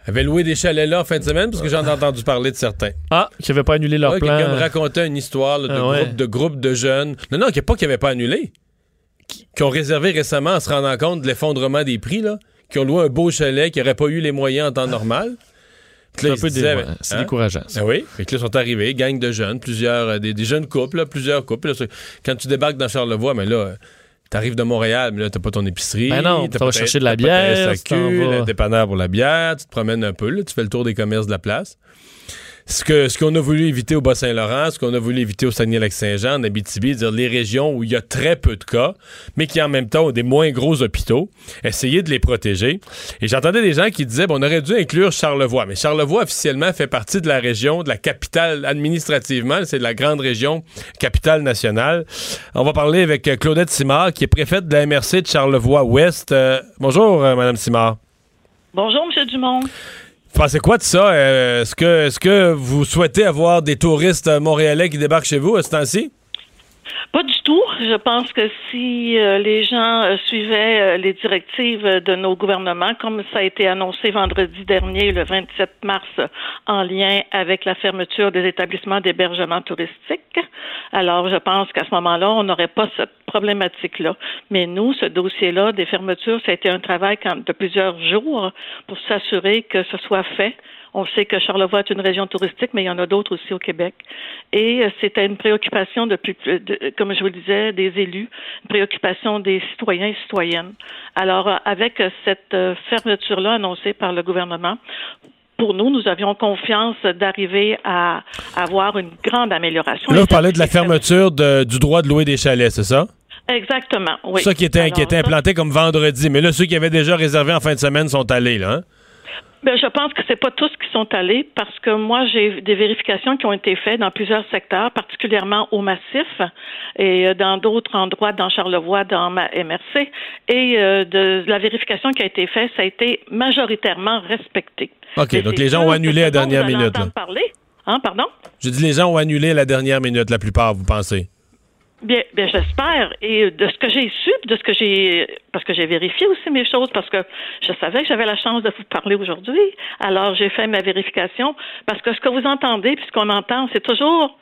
avaient loué des chalets là en fin de semaine, parce que j'en ai entendu parler de certains. Ah, qui n'avaient pas annulé leur Ouais, plan. Quelqu'un me racontait une histoire là, de, Ah ouais. groupe, de groupe de jeunes. Non, non, qui pas qu'ils n'avaient pas annulé. Qui, qui ont réservé récemment en se rendant compte de l'effondrement des prix, là. Qui ont loué un beau chalet, qui n'auraient pas eu les moyens en temps normal. C'est ben, c'est hein? décourageant. ça. Ah oui. Fait que là, ils sont arrivés, gang de jeunes, plusieurs, euh, des, des jeunes couples, là, plusieurs couples. Là, c'est- quand tu débarques dans Charlevoix, mais là, euh, t'arrives de Montréal, mais là, t'as pas ton épicerie. Ben non, t'as pas chercher de la t'as pas bière, SAQ, vas. le dépanneur pour la bière, tu te promènes un peu, là, tu fais le tour des commerces de la place. Ce que ce qu'on a voulu éviter au Bas-Saint-Laurent, ce qu'on a voulu éviter au Saguenay-Lac-Saint-Jean, en Abitibi, dire les régions où il y a très peu de cas, mais qui en même temps ont des moins gros hôpitaux, essayer de les protéger. Et j'entendais des gens qui disaient, bon, on aurait dû inclure Charlevoix, mais Charlevoix officiellement fait partie de la région, de la capitale administrativement, c'est de la grande région, capitale nationale. On va parler avec euh, Claudette Simard, qui est préfète de la MRC de Charlevoix-Ouest. Euh, bonjour, euh, Madame Simard. Bonjour, M. Dumont. Pensez quoi de ça? Euh, est-ce que, est que vous souhaitez avoir des touristes montréalais qui débarquent chez vous à ce temps-ci? Pas du tout. Je pense que si euh, les gens euh, suivaient euh, les directives de nos gouvernements, comme ça a été annoncé vendredi dernier, le 27 mars, en lien avec la fermeture des établissements d'hébergement touristique, alors je pense qu'à ce moment-là, on n'aurait pas cette problématique-là. Mais nous, ce dossier-là des fermetures, ça a été un travail de plusieurs jours pour s'assurer que ce soit fait on sait que Charlevoix est une région touristique, mais il y en a d'autres aussi au Québec. Et euh, c'était une préoccupation depuis, comme je vous le disais, des élus, une préoccupation des citoyens et citoyennes. Alors, euh, avec cette euh, fermeture-là annoncée par le gouvernement, pour nous, nous avions confiance d'arriver à avoir une grande amélioration. Là, vous parlez de la fermeture du droit de louer des chalets, c'est ça? Exactement, oui. Ça qui était, qui était implanté comme vendredi. Mais là, ceux qui avaient déjà réservé en fin de semaine sont allés, là. Hein? Ben, je pense que c'est pas tous qui sont allés parce que moi j'ai des vérifications qui ont été faites dans plusieurs secteurs, particulièrement au massif et euh, dans d'autres endroits dans Charlevoix, dans ma MRC. Et euh, de la vérification qui a été faite, ça a été majoritairement respecté. OK, donc les gens ont annulé à la dernière minute. Là. Parler. Hein, pardon? Je dis les gens ont annulé à la dernière minute, la plupart, vous pensez? Bien, bien j'espère. Et de ce que j'ai su, de ce que j'ai, parce que j'ai vérifié aussi mes choses, parce que je savais que j'avais la chance de vous parler aujourd'hui. Alors, j'ai fait ma vérification, parce que ce que vous entendez, puis ce qu'on entend, c'est toujours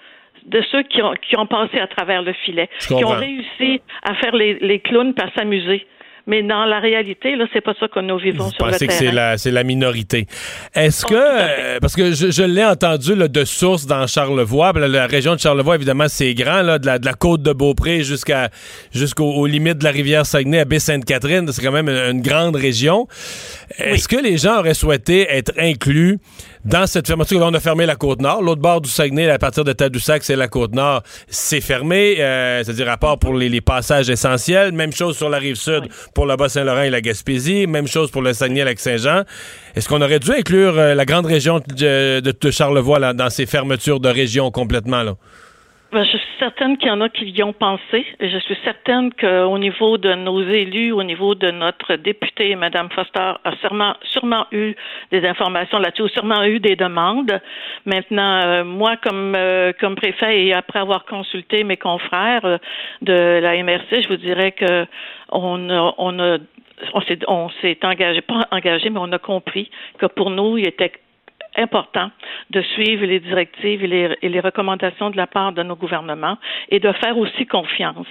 de ceux qui ont, qui ont passé à travers le filet, qui ont réussi à faire les, les clowns, à s'amuser. Mais dans la réalité, là, c'est pas ça que nous vivons sur le terrain. que c'est la, minorité. Est-ce oh, que, euh, parce que je, je l'ai entendu là, de source dans Charlevoix, la, région de Charlevoix, évidemment, c'est grand, là, de la, de la côte de Beaupré jusqu'à jusqu'aux limites de la rivière Saguenay à Baie-Sainte-Catherine, c'est quand même une, grande région. Est-ce que les gens auraient souhaité être inclus dans cette fermeture, on a fermé la côte nord. L'autre bord du Saguenay, à partir de Tadoussac, c'est la côte nord. C'est fermé, euh, c'est-à-dire à part pour les, passages essentiels. Même chose sur la rive sud pour le Bas-Saint-Laurent et la Gaspésie. Même chose pour le Saguenay-Lac-Saint-Jean. Est-ce qu'on aurait dû inclure euh, la grande région de, de Charlevoix là, dans ces fermetures de région complètement? Là? Ben, je suis certaine qu'il y en a qui y ont pensé. Je suis certaine qu'au niveau de nos élus, au niveau de notre députée, Mme Foster, a sûrement, sûrement eu des informations là-dessus, sûrement eu des demandes. Maintenant, euh, moi, comme, euh, comme préfet et après avoir consulté mes confrères euh, de la MRC, je vous dirais que on a, on a on s'est engagé, pas engagé, mais on a compris que pour nous, il était important de suivre les directives et les, et les, recommandations de la part de nos gouvernements et de faire aussi confiance.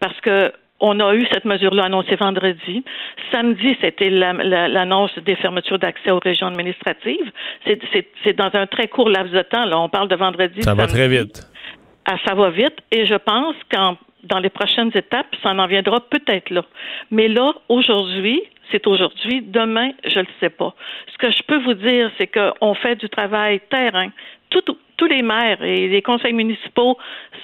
Parce que on a eu cette mesure-là annoncée vendredi. Samedi, c'était l'annonce des fermetures d'accès aux régions administratives. C'est dans un très court laps de temps. Là. On parle de vendredi. Ça va très vite. Ah, ça va vite. Et je pense qu'en dans les prochaines étapes, ça en viendra peut-être là. Mais là, aujourd'hui, c'est aujourd'hui. Demain, je ne le sais pas. Ce que je peux vous dire, c'est qu'on fait du travail terrain. tous les maires et les conseils municipaux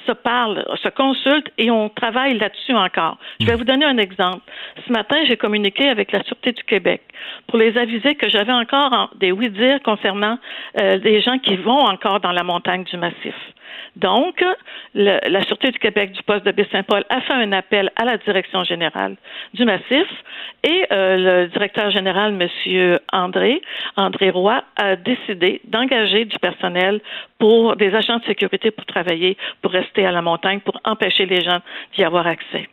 se parlent, se consultent et on travaille là-dessus encore. Je vais vous donner un exemple. Ce matin, j'ai communiqué avec la Sûreté du Québec pour les aviser que j'avais encore des oui-dire concernant euh, des gens qui vont encore dans la montagne du Massif. Donc, la Sûreté du Québec du poste de Baie-Saint-Paul a fait un appel à la direction générale du massif et euh, le directeur général, M. André, André Roy, a décidé d'engager du personnel pour des agents de sécurité pour travailler, pour rester à la montagne, pour empêcher les gens d'y avoir accès.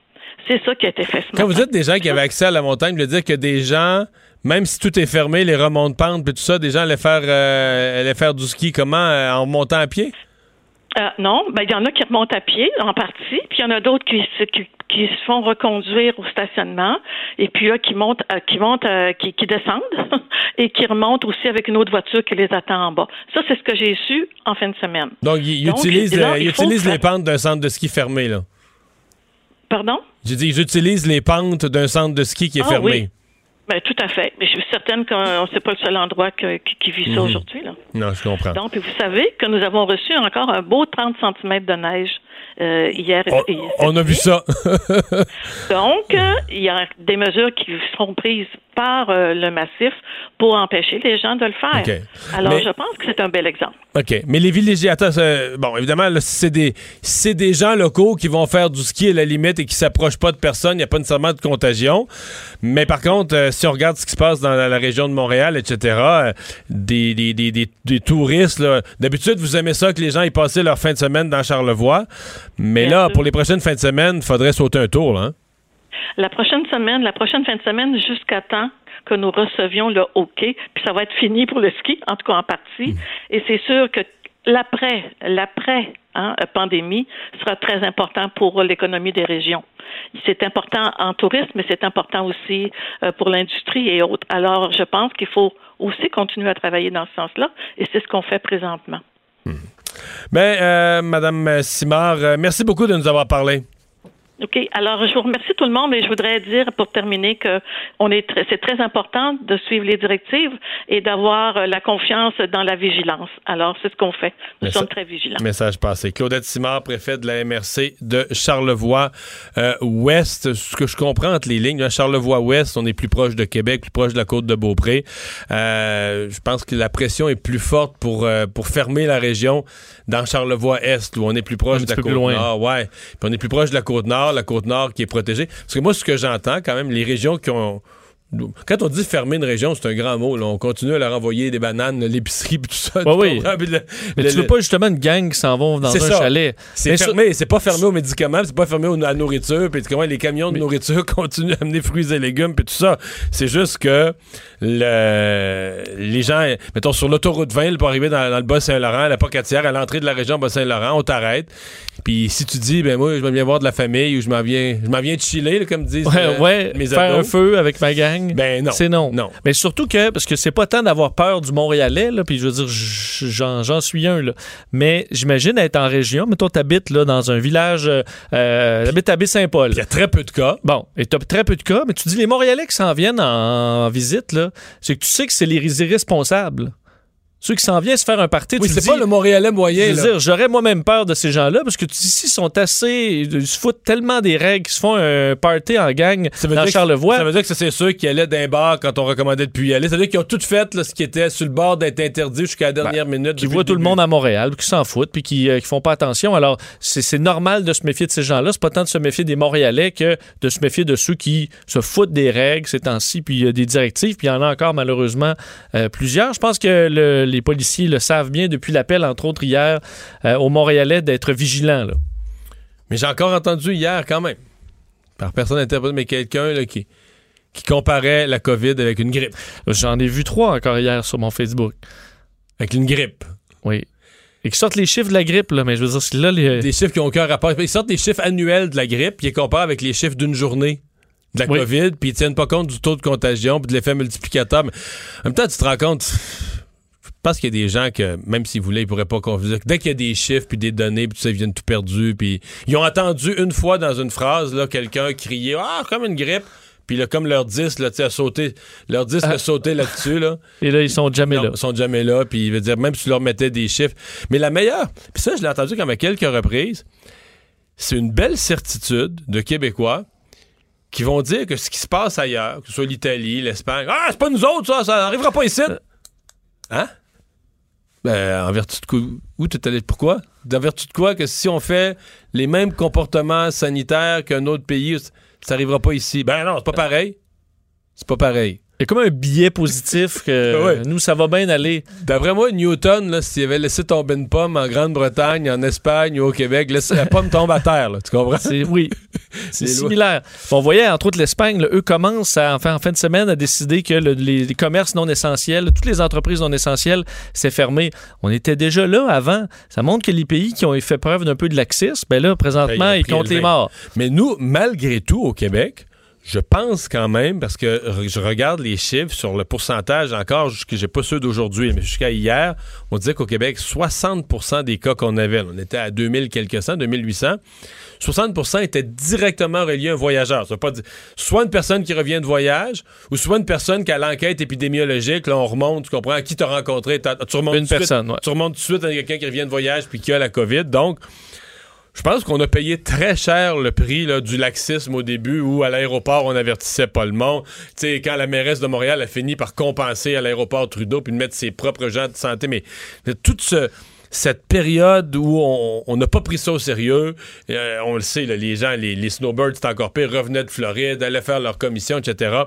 C'est ça qui a été fait ce Quand vous êtes des gens qui avaient accès à la montagne, vous voulez dire que des gens même si tout est fermé, les remontes pentes puis tout ça, des gens allaient faire, euh, allaient faire du ski comment euh, en montant à pied? Euh, non, ben il y en a qui remontent à pied en partie, puis il y en a d'autres qui, qui, qui, se font reconduire au stationnement, et puis là qui montent, euh, qui montent, euh, qui, qui, descendent et qui remontent aussi avec une autre voiture qui les attend en bas. Ça, c'est ce que j'ai su en fin de semaine. Donc, ils utilisent, les pentes d'un centre de ski fermé, là. Pardon? J'ai dit, j'utilise les pentes d'un centre de ski qui est ah fermé. Ben, tout à fait. Mais je suis certaine qu'on c'est pas le seul endroit que- qui, qui vit ça Mhm. aujourd'hui. Là. Non, je comprends. Donc, vous savez que nous avons reçu encore un beau 30 cm de neige euh, hier. et- On, et- on a vu ça. Donc, euh, il y a des mesures qui seront prises par euh, le massif pour empêcher les gens de le faire. Alors, Mais- je pense que c'est un bel exemple. OK. Mais les villégiateurs, bon, évidemment, c'est des, des gens locaux qui vont faire du ski à la limite et qui s'approchent pas de personne. Il n'y a pas nécessairement de contagion. Mais par contre, euh, si on regarde ce qui se passe dans la, la région de Montréal, etc., euh, des, des, des, des- des touristes, d'habitude, vous aimez ça que les gens y passent leur fin de semaine dans Charlevoix. Mais Bien là, sûr. pour les prochaines fins de semaine, il faudrait sauter un tour, là. hein? La prochaine semaine, la prochaine fin de semaine, jusqu'à temps que nous recevions le OK, puis ça va être fini pour le ski, en tout cas en partie. Et c'est sûr que l'après, l'après hein, pandémie sera très important pour l'économie des régions. C'est important en tourisme, mais c'est important aussi euh, pour l'industrie et autres. Alors, je pense qu'il faut aussi continuer à travailler dans ce sens-là, et c'est ce qu'on fait présentement. Ben, euh, Madame Simard, euh, merci beaucoup de nous avoir parlé. OK. Alors, je vous remercie tout le monde et je voudrais dire pour terminer que on est très- c'est très important de suivre les directives et d'avoir euh, la confiance dans la vigilance. Alors, c'est ce qu'on fait. Nous sommes très vigilants. Message passé. Claudette Simard, préfète de la MRC de Charlevoix-Ouest. Ce que je comprends entre les lignes, à Charlevoix-Ouest, on est plus proche de Québec, plus proche de la côte de Beaupré. Euh, je pense que la pression est plus forte pour, euh, pour fermer la région dans Charlevoix-Est, où on est plus proche Un de la peu côte plus loin. nord. Ouais. Puis on est plus proche de la côte nord, la côte nord qui est protégée. Parce que moi, ce que j'entends quand même, les régions qui ont quand on dit fermer une région, c'est un grand mot. là. On continue à leur envoyer des bananes, l'épicerie, tout ça. Oui. le- Mais le- tu veux pas justement une gang qui s'en vont dans un ça. chalet. c'est fermé, c'est pas fermé aux médicaments, c'est pas fermé à la nourriture, puis comment les camions de Mais- nourriture continuent à amener fruits et légumes, puis tout ça. C'est juste que le, les gens, mettons sur l'autoroute 20, là, pour arriver dans, dans le Bas-Saint-Laurent, à la Pocatière, à l'entrée de la région Bas-Saint-Laurent, on t'arrête. Puis si tu dis, ben moi, je m'en viens voir de la famille ou je m'en viens, je m'en viens de chiller, là, comme disent Ouais, euh, ouais, mes faire un feu avec ma gang. Ben non. C'est non. Non. Mais surtout que, parce que c'est pas tant d'avoir peur du Montréalais, là, puis je veux dire, j'en, suis un, là. Mais j'imagine être en région, mettons, t'habites, là, dans un village, euh, euh, t'habites à Baie-Saint-Paul. Il y a très peu de cas. Bon, et t'as très peu de cas, mais tu dis les Montréalais qui s'en viennent en, en visite, là, c'est que tu sais que c'est les irresponsables. Ceux qui s'en viennent se faire un party, Oui, c'est pas le Montréalais moyen, je veux là. dire, j'aurais moi-même peur de ces gens-là parce que tu dis, ici, ils sont assez. Ils se foutent tellement des règles qu'ils se font un party en gang Ça veut dans dire que- Charlevoix. Ça veut dire que c'est ceux qui allaient d'un bar quand on recommandait de plus y aller. Ça veut dire qu'ils ont tout fait là, ce qui était sur le bord d'être interdit jusqu'à la dernière minute. qui voient tout le monde à Montréal, qui s'en foutent, puis qui, euh, qui font pas attention. Alors, c'est c'est normal de se méfier de ces gens-là. C'est pas tant de se méfier des Montréalais que de se méfier de ceux qui se foutent des règles ces temps-ci, puis euh, des directives. Puis il y en a encore, malheureusement, euh, plusieurs. Je pense que le- les policiers le savent bien depuis l'appel, entre autres, hier, euh, aux Montréalais d'être vigilants. là. Mais j'ai encore entendu hier, quand même, par personne interprète, mais quelqu'un qui, qui comparait la COVID avec une grippe. J'en ai vu trois encore hier sur mon Facebook. Avec une grippe. Oui. Et qui sortent les chiffres de la grippe, là, mais je veux dire, c'est là les. Des chiffres qui n'ont aucun rapport. Ils sortent des chiffres annuels de la grippe, puis ils comparent avec les chiffres d'une journée de la Oui. COVID, puis ils tiennent pas compte du taux de contagion, puis de l'effet multiplicateur. Mais en même temps, tu te rends compte. Pense qu'il y a des gens que, même s'ils voulaient, ils pourraient pas confuser. Dès qu'il y a des chiffres, puis des données, puis tout ça, ils viennent tout perdus. Puis ils ont entendu une fois dans une phrase, là, quelqu'un crier Ah, comme une grippe. Puis là, comme leur disque, là, tu sais, a sauté, leur disque Ah. a sauté là-dessus, là. Et là, ils sont jamais Non, là. Ils sont jamais là, puis il veut dire, même si tu leur mettais des chiffres. Mais la meilleure, puis ça, je l'ai entendu comme à quelques reprises, c'est une belle certitude de Québécois qui vont dire que ce qui se passe ailleurs, que ce soit l'Italie, l'Espagne, ah, c'est pas nous autres, ça, ça n'arrivera pas ici. Hein? Ben, en vertu de quoi? Où t'es allé? Pourquoi? En vertu de quoi que si on fait les mêmes comportements sanitaires qu'un autre pays, ça n'arrivera pas ici? Ben non, c'est pas pareil. C'est pas pareil. Il y a comme un billet positif que Ouais. nous, ça va bien aller. D'après moi, Newton, là, s'il avait laissé tomber une pomme en Grande-Bretagne, en Espagne ou au Québec, laisse- la pomme tombe à terre, là, tu comprends? C'est, oui, c'est similaire. On voyait, entre autres, l'Espagne, là, eux commencent à, en fin, en fin de semaine à décider que le- les, les commerces non essentiels, toutes les entreprises non essentielles, c'est fermé. On était déjà là avant. Ça montre que les pays qui ont fait preuve d'un peu de laxisme, ben là, présentement, Ben, ils comptent les le morts. Mais nous, malgré tout, au Québec, Je pense quand même, parce que je regarde les chiffres sur le pourcentage encore, que j'ai pas ceux d'aujourd'hui, mais jusqu'à hier, on disait qu'au Québec, 60% des cas qu'on avait, on était à 2000 quelques cents, 2800, 60% étaient directement reliés à un voyageur. Ça pas dire, soit une personne qui revient de voyage, ou soit une personne qui a l'enquête épidémiologique, là, on remonte, tu comprends, à qui t'as rencontré, tu remontes une personne, Tu remontes tout de suite à quelqu'un qui revient de voyage puis qui a la COVID, donc... Je pense qu'on a payé très cher le prix du laxisme au début où à l'aéroport on avertissait pas le monde. quand la mairesse de Montréal a fini par compenser à l'aéroport Trudeau puis de mettre ses propres gens de santé, mais toute cette période où on n'a pas pris ça au sérieux, euh, on le sait, les gens, les, les snowbirds, c'est encore pire, revenaient de Floride, allaient faire leur commission, etc.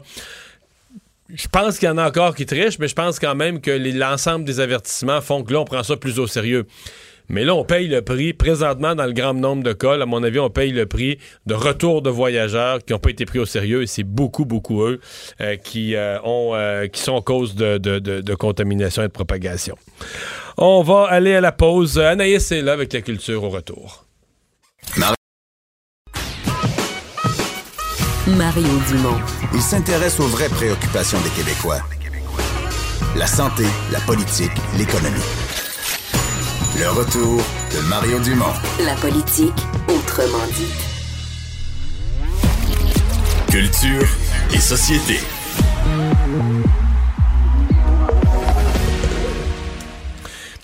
Je pense qu'il y en a encore qui trichent, mais je pense quand même que l'ensemble des avertissements font que là, on prend ça plus au sérieux. Mais là, on paye le prix, présentement, dans le grand nombre de cas, à mon avis, on paye le prix de retour de voyageurs qui n'ont pas été pris au sérieux et c'est beaucoup, beaucoup eux euh, qui, euh, ont, euh, qui sont en cause de, de, contamination et de propagation. On va aller à la pause. Anaïs est là avec la culture au retour. Mario Dumont. Il s'intéresse aux vraies préoccupations des Québécois. La santé, la politique, l'économie. Le retour de Mario Dumont. La politique, autrement dit. Culture et société.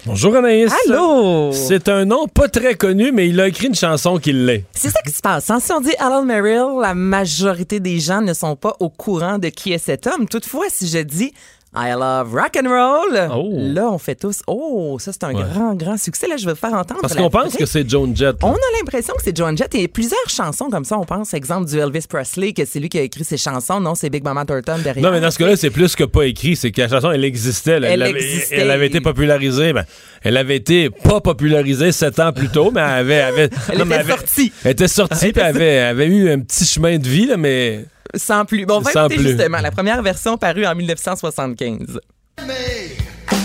Bonjour Anaïs. Allô? C'est un nom pas très connu, mais il a écrit une chanson qui l'est. C'est ça qui se passe. Hein? Si on dit Alan Merrill, la majorité des gens ne sont pas au courant de qui est cet homme. Toutefois, si je dis I love rock and roll. Oh. Là, on fait tous. Oh, ça c'est un grand, grand succès. Là, je vais faire entendre. Parce qu'on pense que c'est Joan Jett. On a l'impression que c'est Joan Jett. Il y a plusieurs chansons comme ça. On pense, exemple, du Elvis Presley, que c'est lui qui a écrit ses chansons. Non, c'est Big Mama Thornton derrière. Non, mais dans ce cas-là, c'est plus que pas écrit. C'est que la chanson, elle existait. Elle, Elle avait, elle avait été popularisée. Ben, elle avait été pas popularisée sept ans plus tôt, mais elle avait. avait- Elle non, mais était sortie. Elle était sortie, puis elle avait, avait eu un petit chemin de vie, là, mais. Sans plus. Bon, on va Sans écouter plus. justement la première version parue en 1975.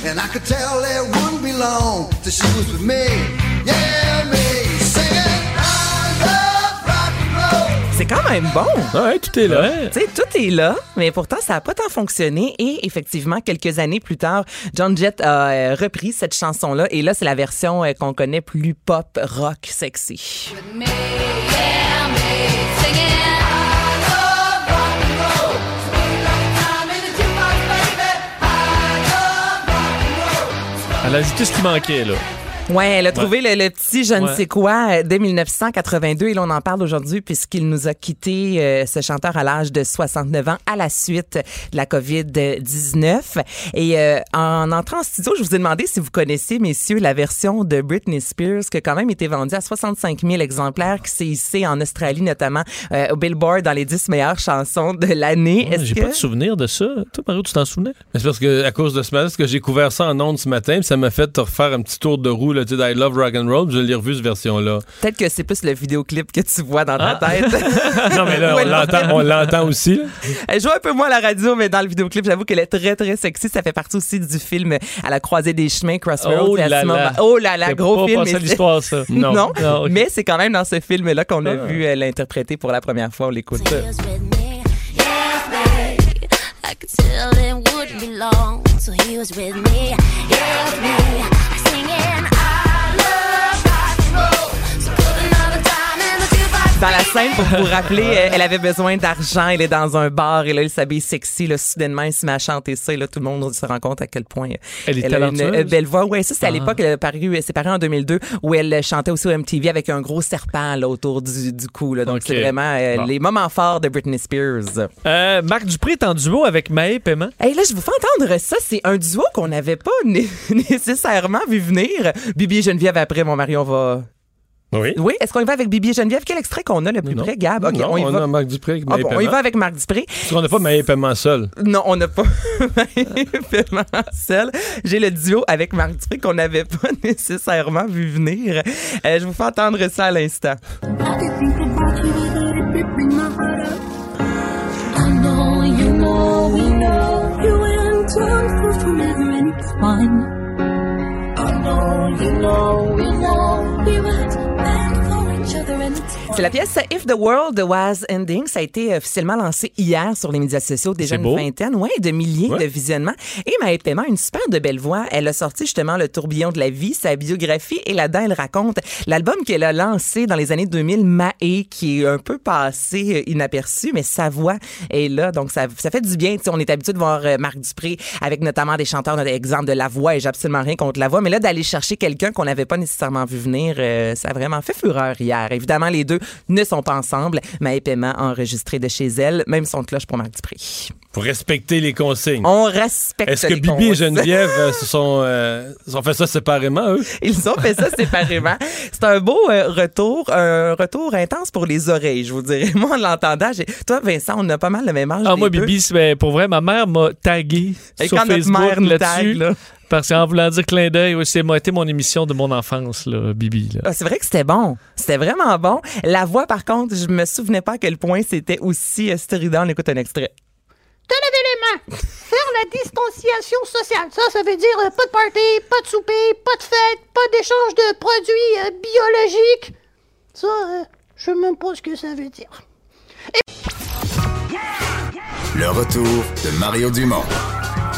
And I could tell it wouldn't be long till she was with me. Yeah, me singing I love rock and roll. C'est quand même bon. Ouais, tout est là. Tu sais, tout est là, mais pourtant, ça n'a pas tant fonctionné. Et effectivement, quelques années plus tard, John Jett a euh, repris cette chanson-là. Et là, c'est la version euh, qu'on connaît plus pop, rock, sexy. Elle a ajouté ce qui manquait, là? Ouais, elle a trouvé le, le petit je ne Ouais. sais quoi euh, dès 1982 et là on en parle aujourd'hui puisqu'il nous a quitté euh, ce chanteur à l'âge de 69 ans à la suite de la COVID-19 et euh, en entrant en studio, je vous ai demandé si vous connaissiez messieurs la version de Britney Spears qui a quand même été vendue à 65 000 exemplaires qui s'est hissée en Australie notamment euh, au Billboard dans les 10 meilleures chansons de l'année. Ouais, J'ai que pas de souvenir de ça. Toi, Mario, tu t'en souvenais? C'est parce que à cause de ce matin, parce que j'ai couvert ça en ondes ce matin, ça m'a fait te refaire un petit tour de roue, là, tu sais, I Love Rock and Roll, je l'ai revu cette version-là. peut-être que c'est plus le vidéoclip que tu vois dans ta Ah. tête. Non, mais là, on l'entend, on l'entend aussi. là. Elle joue un peu moins à la radio, mais dans le vidéoclip, j'avoue qu'elle est très, très sexy. Ça fait partie aussi du film À la croisée des chemins, Crossroads. Oh là ce là. moment- Oh là là, gros pas film. mais l'histoire, ça. c'est- Non, Non, ok. mais c'est quand même dans ce film-là qu'on a Ah. vu euh, l'interpréter pour la première fois. On l'écoute. I could tell it wouldn't be long till he was with me. Yeah, with me. Dans la scène, pour vous rappeler, euh, elle avait besoin d'argent. Elle est dans un bar et là, elle s'habille sexy. Là, soudainement, elle se met à chanter ça. Et là, tout le monde se rend compte à quel point Elle est a une euh, belle voix. Ouais, ça, c'est à Ah. l'époque, elle a paru, c'est paru en 2002, où elle chantait aussi au MTV avec un gros serpent là, autour du, du cou. Là. Donc, c'est vraiment euh, Bon. les moments forts de Britney Spears. Euh, Marc Dupré est en duo avec Maë Paiement. Hey, là, je vous fais entendre ça. C'est un duo qu'on n'avait pas né- nécessairement vu venir. Bibi et Geneviève, après, mon mari, on va. Oui. Oui, est-ce qu'on y va avec Bibi et Geneviève? Quel extrait qu'on a le plus Non. près, Gab? Non, on y va. a Marc Dupré avec Ah bon, on y Paiement. va avec Marc Dupré. Parce qu'on n'a pas Maë Paiement seul. Non, on n'a pas vraiment seul. J'ai le duo avec Marc Dupré qu'on n'avait pas nécessairement vu venir. Euh, je vous fais entendre ça à l'instant. I know, you know, C'est la pièce If the World Was Ending. Ça a été officiellement lancé hier sur les médias sociaux. Déjà une vingtaine, ouais, de milliers Ouais. de visionnements. Et Maë Paiement, une super de belle voix. Elle a sorti justement Le tourbillon de la vie, sa biographie. Et là-dedans, elle raconte l'album qu'elle a lancé dans les années 2000, Maë, qui est un peu passé euh, inaperçu, mais sa voix est là. Donc, ça, ça fait du bien. Tu sais, on est habitué de voir euh, Marc Dupré avec notamment des chanteurs, notre exemple de la voix. Et j'ai absolument rien contre la voix. Mais là, d'aller chercher quelqu'un qu'on n'avait pas nécessairement vu venir, euh, ça a vraiment fait fureur hier. Évidemment, les deux ne sont pas ensemble. Maë Paiement a enregistré de chez elle, même son cloche pour Marc Dupré. Faut respecter les consignes. On respecte Est-ce que les Bibi et. Geneviève euh, se sont, euh, se sont fait ça séparément, eux? Ils ont fait ça séparément. C'est un beau euh, retour, un retour intense pour les oreilles, je vous dirais. Moi, en l'entendant, toi, Vincent, on a pas mal le même âge. Ah, moi, deux. Bibi, c'est- ben, pour vrai, ma mère m'a tagué Et sur quand notre Facebook mère nous là-dessus. tague, là. Parce qu'en voulant dire clin d'œil, oui, c'est moi, été mon émission de mon enfance, là, Bibi. Là. Ah, c'est vrai que c'était bon. C'était vraiment bon. La voix, par contre, je me souvenais pas à quel point c'était aussi euh, strident. On écoute un extrait. Te laver les mains. Faire la distanciation sociale. Ça, ça veut dire euh, pas de party, pas de souper, pas de fête, pas d'échange de produits euh, biologiques. Ça, euh, je sais même pas ce que ça veut dire. Le retour de Mario Dumont.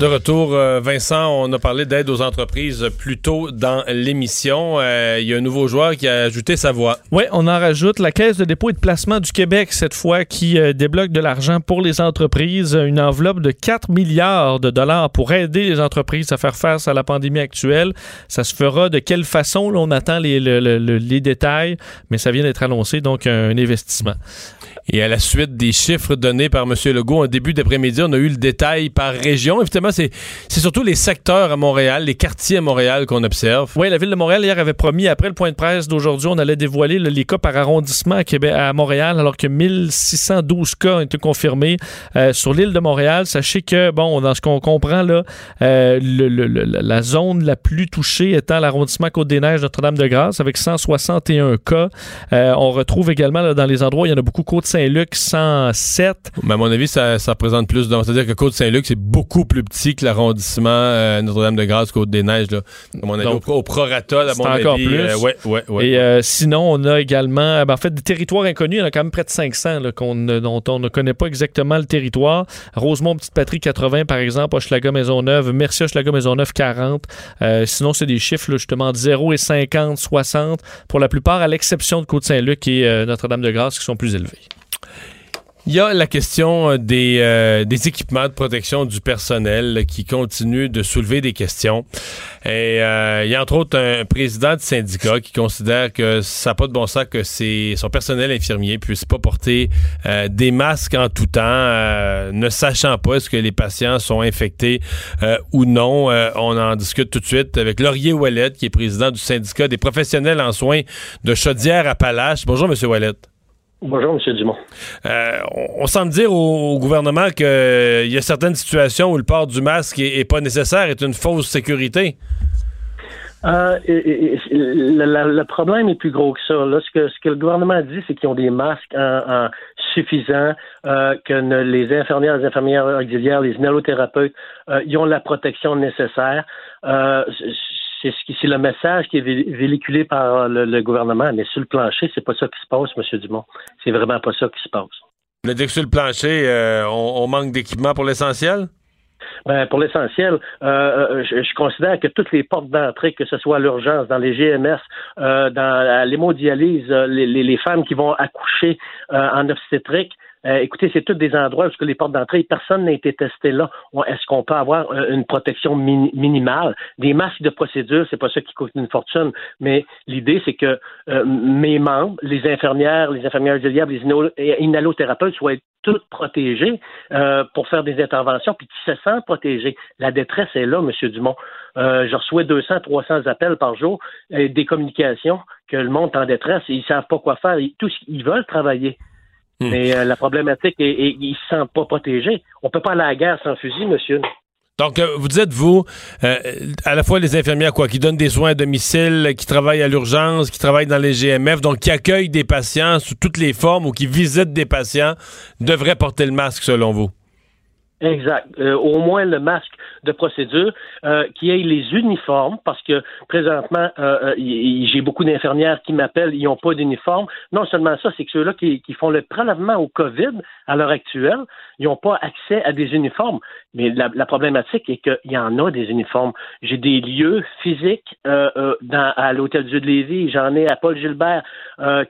De retour, euh, Vincent, on a parlé d'aide aux entreprises plus tôt dans l'émission. Euh, Il y a un nouveau joueur qui a ajouté sa voix. Oui, on en rajoute. La Caisse de dépôt et de placement du Québec, cette fois, qui euh, débloque de l'argent pour les entreprises, une enveloppe de 4 milliards de dollars pour aider les entreprises à faire face à la pandémie actuelle. Ça se fera de quelle façon? On attend les, le- le- le- les détails, mais ça vient d'être annoncé, donc un, investissement. Et à la suite des chiffres donnés par M. Legault en début d'après-midi, on a eu le détail par région. Évidemment, c'est c'est surtout les secteurs à Montréal, les quartiers à Montréal qu'on observe. Oui, la Ville de Montréal, hier, avait promis, après le point de presse d'aujourd'hui, on allait dévoiler là, les cas par arrondissement à, Québec, à Montréal, alors que 1612 cas ont été confirmés euh, sur l'île de Montréal. Sachez que, bon, dans ce qu'on comprend, là, euh, le- le- le- la zone la plus touchée étant l'arrondissement Côte-des-Neiges, Notre-Dame-de-Grâce, avec 161 cas. Euh, on retrouve également là, dans les endroits il y en a beaucoup, Côte-Saint-Luc, 107. Mais à mon avis, ça, ça représente plus. C'est-à-dire que Côte-Saint-Luc, c'est beaucoup plus petit que l'arrondissement euh, Notre-Dame-de-Grâce, Côte-des-Neiges. Là. À mon avis, Donc, au, au prorata, à c'est mon encore avis. plus. euh, ouais, ouais, ouais. Et euh, sinon, on a également, ben, en fait, des territoires inconnus. Il y en a quand même près de 500 là, dont on ne connaît pas exactement le territoire. Rosemont, Petite Patrie, 80 par exemple. Hochelaga, Maisonneuve. Merci, Hochelaga, Maisonneuve, 40. Euh, sinon, c'est des chiffres là, justement de 0 et 50, 60 pour la plupart, à l'exception de Côte-Saint-Luc et euh, Notre-Dame-de-Grâce qui sont plus élevés. Il y a la question euh, des, euh, des équipements de protection du personnel qui continue de soulever des questions. Et euh, il y a entre autres un président de syndicat qui considère que ça n'a pas de bon sens que ses- son personnel infirmier puisse pas porter euh, des masques en tout temps, euh, ne sachant pas est-ce que les patients sont infectés euh, ou non. On en discute tout de suite avec Laurier Ouellet, qui est président du syndicat des professionnels en soins de Chaudière-Appalaches. Bonjour, Monsieur Ouellet. Bonjour, M. Dumont. Euh, on, on semble dire au, au gouvernement qu'il y a certaines situations où le port du masque est, est pas nécessaire, est une fausse sécurité. Euh, et- et- et- le, problème est plus gros que ça. Là, ce, que, ce que le gouvernement dit, c'est qu'ils ont des masques en, en suffisants, euh, que ne- les infirmières, les infirmières auxiliaires, les inhalothérapeutes, euh, ils ont la protection nécessaire. C'est ce qui- c'est le message qui est vé- véhiculé par le, le gouvernement, mais sur le plancher, c'est pas ça qui se passe, M. Dumont. C'est vraiment pas ça qui se passe. Le dit que sur le plancher, euh, on, on manque d'équipement pour l'essentiel? Ben, pour l'essentiel, euh, euh, je, je considère que toutes les portes d'entrée, que ce soit à l'urgence, dans les GMS, euh, dans l'hémodialyse, les, les- les femmes qui vont accoucher euh, en obstétrique, euh, écoutez, c'est tous des endroits où les portes d'entrée, personne n'a été testé là. Est-ce qu'on peut avoir euh, une protection mini- minimale? Des masques de procédure, c'est pas ça qui coûte une fortune, mais l'idée, c'est que euh, mes membres, les infirmières, les infirmières auxiliaires, les inhalo- inhalothérapeutes soient toutes protégées euh, pour faire des interventions, puis qui se sentent protégés. La détresse est là, M. Dumont. Je reçois 200, 300 appels par jour, euh, des communications que le monde est en détresse, et ils savent pas quoi faire. Ils, tous, ils veulent travailler. Mais euh, la problématique est, est- ils se sentent pas protégés. On peut pas aller à la guerre sans fusil, monsieur. Donc, euh, vous dites, vous, euh, à la fois les infirmières, quoi, qui donnent des soins à domicile, qui travaillent à l'urgence, qui travaillent dans les GMF, donc qui accueillent des patients sous toutes les formes ou qui visitent des patients, devraient porter le masque, selon vous? Exact. Euh, au moins le masque de procédure, euh, qui ait les uniformes, parce que présentement, euh, euh, j'ai beaucoup d'infirmières qui m'appellent, ils n'ont pas d'uniforme. Non seulement ça, c'est que ceux-là qui, qui font le prélèvement au COVID à l'heure actuelle, ils n'ont pas accès à des uniformes. Mais la, la problématique est qu'il y en a des uniformes. J'ai des lieux physiques euh, euh, dans, à l'Hôtel Dieu de Lévis, j'en ai à Paul Gilbert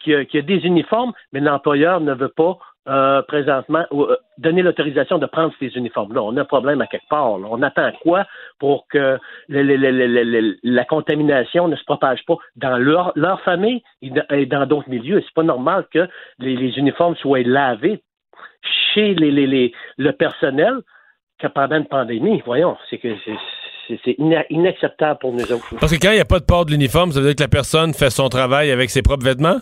qui, qui a des uniformes, mais l'employeur ne veut pas euh, présentement euh, donner l'autorisation de prendre ces uniformes-là. On a un problème à quelque part. là. On attend quoi pour que la contamination ne se propage pas dans leur, leur famille et dans- d'autres milieux? C'est pas normal que les, uniformes soient lavés chez les, les- le personnel que pendant une pandémie. Voyons, c'est que c'est- c'est c'est ina- inacceptable pour nous autres. Parce que quand il n'y a pas de port de l'uniforme, ça veut dire que la personne fait son travail avec ses propres vêtements?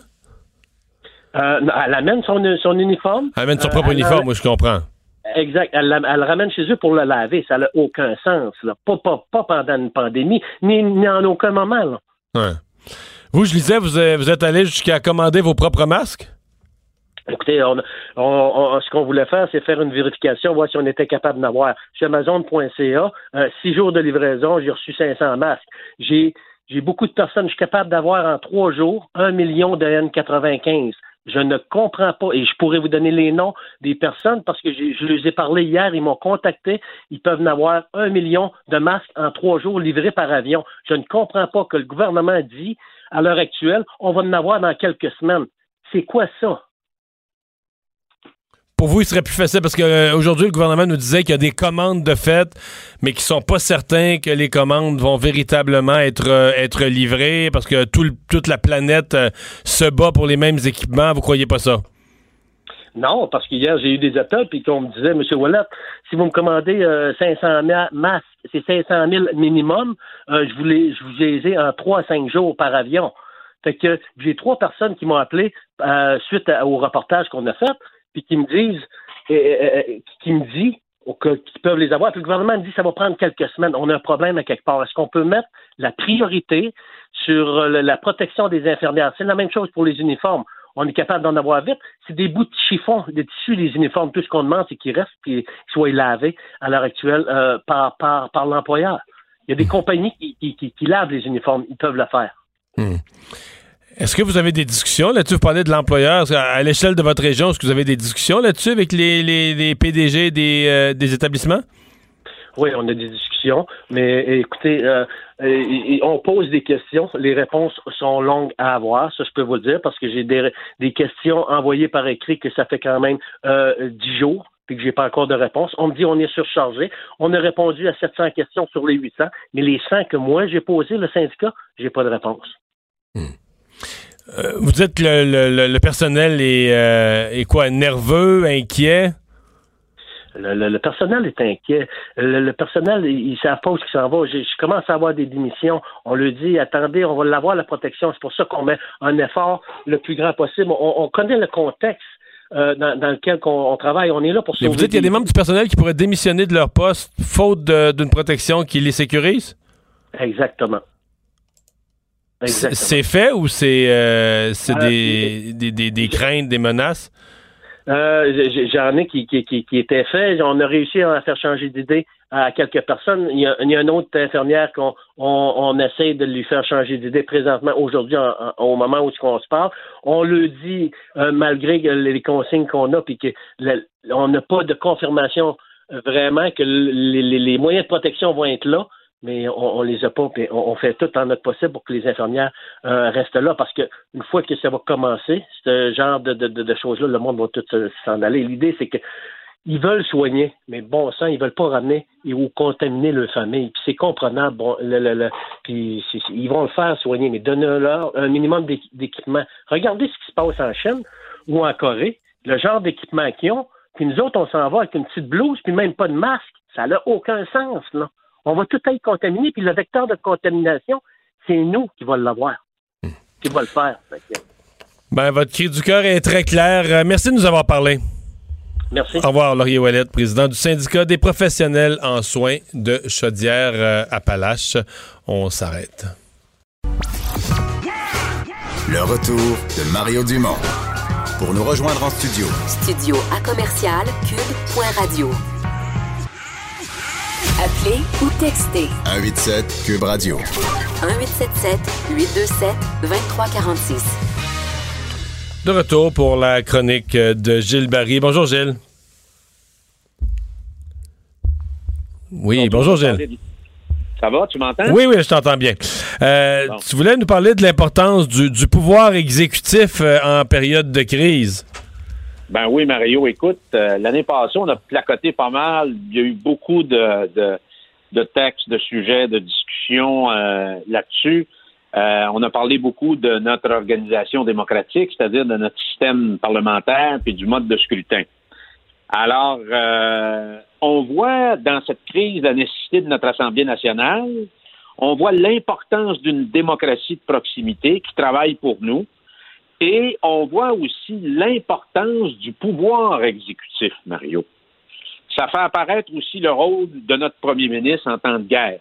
Euh, elle amène son, son uniforme. Elle amène son Euh, propre elle- uniforme, moi, je comprends. Exact. Elle, elle le ramène chez eux pour le laver. Ça n'a aucun sens. Là. Pas, pas, pas pendant une pandémie, ni, ni en aucun moment. Là. Ouais. Vous, je lisais, vous, êtes- vous êtes allé jusqu'à commander vos propres masques? Écoutez, on, on- on- ce qu'on voulait faire, c'est faire une vérification, voir si on était capable d'en avoir. Sur Amazon.ca, euh, six jours de livraison, j'ai reçu 500 masques. J'ai j'ai beaucoup de personnes, je suis capable d'avoir en trois jours un million de N95. Je ne comprends pas, et je pourrais vous donner les noms des personnes parce que je les ai parlé hier, ils m'ont contacté, ils peuvent en avoir un million de masques en trois jours livrés par avion. Je ne comprends pas que le gouvernement dit, à l'heure actuelle, on va en avoir dans quelques semaines. C'est quoi ça? Pour vous, il serait plus facile parce qu'aujourd'hui, le gouvernement nous disait qu'il y a des commandes de fait, mais qui sont pas certains que les commandes vont véritablement être, euh, être livrées parce que toute la planète euh, se bat pour les mêmes équipements. Vous croyez pas ça? Non, parce qu'hier, j'ai eu des appels, puis qu'on me disait, M. Wallet, si vous me commandez euh, 500 000 masques, c'est 500 000 minimum, euh, je, vous les, ai en 3 à 5 jours par avion. Fait que j'ai trois personnes qui m'ont appelé euh, suite au reportage qu'on a fait, puis qui me disent, euh, euh, euh, qui me dit qu'ils peuvent les avoir. Puis le gouvernement me dit ça va prendre quelques semaines. On a un problème à quelque part. Est-ce qu'on peut mettre la priorité sur la protection des infirmières? C'est la même chose pour les uniformes. On est capable d'en avoir vite. C'est des bouts de chiffon, des tissus, les uniformes. Tout ce qu'on demande, c'est qu'ils restent et qu'ils soient lavés à l'heure actuelle par, l'employeur. Il y a des compagnies qui lavent les uniformes. Ils peuvent le faire. Hmm. Est-ce que vous avez des discussions là-dessus? Vous parlez de l'employeur. À l'échelle de votre région, est-ce que vous avez des discussions là-dessus avec les, les, les PDG des, euh, des établissements? Oui, on a des discussions, mais écoutez, euh, on pose des questions. Les réponses sont longues à avoir, ça je peux vous le dire, parce que j'ai des, des questions envoyées par écrit que ça fait quand même euh, dix jours puis que j'ai pas encore de réponse. On me dit on est surchargé. On a répondu à 700 questions sur les 800, mais les 100 que moi j'ai posées, le syndicat, j'ai pas de réponse. Euh, vous dites que le, le- le- le personnel est, euh, est quoi? Nerveux, inquiet? Le, le- le personnel est inquiet. Le, le personnel, ils ne savent pas où il s'en va. Je, je commence à avoir des démissions. On leur dit, attendez, on va l'avoir, la protection. C'est pour ça qu'on met un effort le plus grand possible. On, on connaît le contexte euh, dans, dans lequel on, on travaille. On est là pour Mais vous sauver dites qu'il y a des membres du personnel qui pourraient démissionner de leur poste faute d'une protection qui les sécurise? Exactement. C'est fait ou c'est euh, Euh, des, des, des- des craintes, des menaces? Euh, J'en ai qui, qui, qui, qui étaient faits. On a réussi à faire changer d'idée à quelques personnes. Il y a, il y a une autre infirmière qu'on on, on essaie de lui faire changer d'idée présentement, aujourd'hui, au moment où on se parle. On le dit euh, malgré les consignes qu'on a, puis que le- on n'a pas de confirmation vraiment que les, les- les moyens de protection vont être là. Mais on, les a pas, on, fait tout en notre possible pour que les infirmières euh, restent là, parce que une fois que ça va commencer, ce genre de, choses-là, le monde va tout se- s'en aller. L'idée, c'est que ils veulent soigner, mais bon sang, ils veulent pas ramener ou contaminer leur famille. Puis c'est comprenable. Bon, puis ils vont le faire soigner, mais donnez-leur un minimum d'équ- d'équipement. Regardez ce qui se passe en Chine ou en Corée, le genre d'équipement qu'ils ont. Puis nous autres, on s'en va avec une petite blouse, puis même pas de masque. Ça n'a aucun sens, là. On va tout être contaminé, puis le vecteur de contamination, c'est nous qui va l'avoir, qui va le faire. Fait que- Ben, votre cri du cœur est très clair. Euh, merci de nous avoir parlé. Merci. Au revoir, Laurier Wallet, président du syndicat des professionnels en soins de Chaudière-Appalaches. On s'arrête. Le retour de Mario Dumont. Pour nous rejoindre en studio, Studio à commercial cube.radio. Appelez ou textez 187 Cube Radio. 1877 827 2346. De retour pour la chronique de Gilles Barry. Bonjour, Gilles. Oui, bonjour, Gilles. Ça va, tu m'entends? Oui, oui, je t'entends bien. Euh, Bon. Tu voulais nous parler de l'importance du, du pouvoir exécutif euh, en période de crise. Ben oui, Mario, écoute, euh, l'année passée, on a placoté pas mal. Il y a eu beaucoup de, de, de textes, de sujets, de discussions euh, là-dessus. Euh, on a parlé beaucoup de notre organisation démocratique, c'est-à-dire de notre système parlementaire puis du mode de scrutin. Alors, euh, on voit dans cette crise la nécessité de notre Assemblée nationale. On voit l'importance d'une démocratie de proximité qui travaille pour nous. Et on voit aussi l'importance du pouvoir exécutif, Mario. Ça fait apparaître aussi le rôle de notre premier ministre en temps de guerre.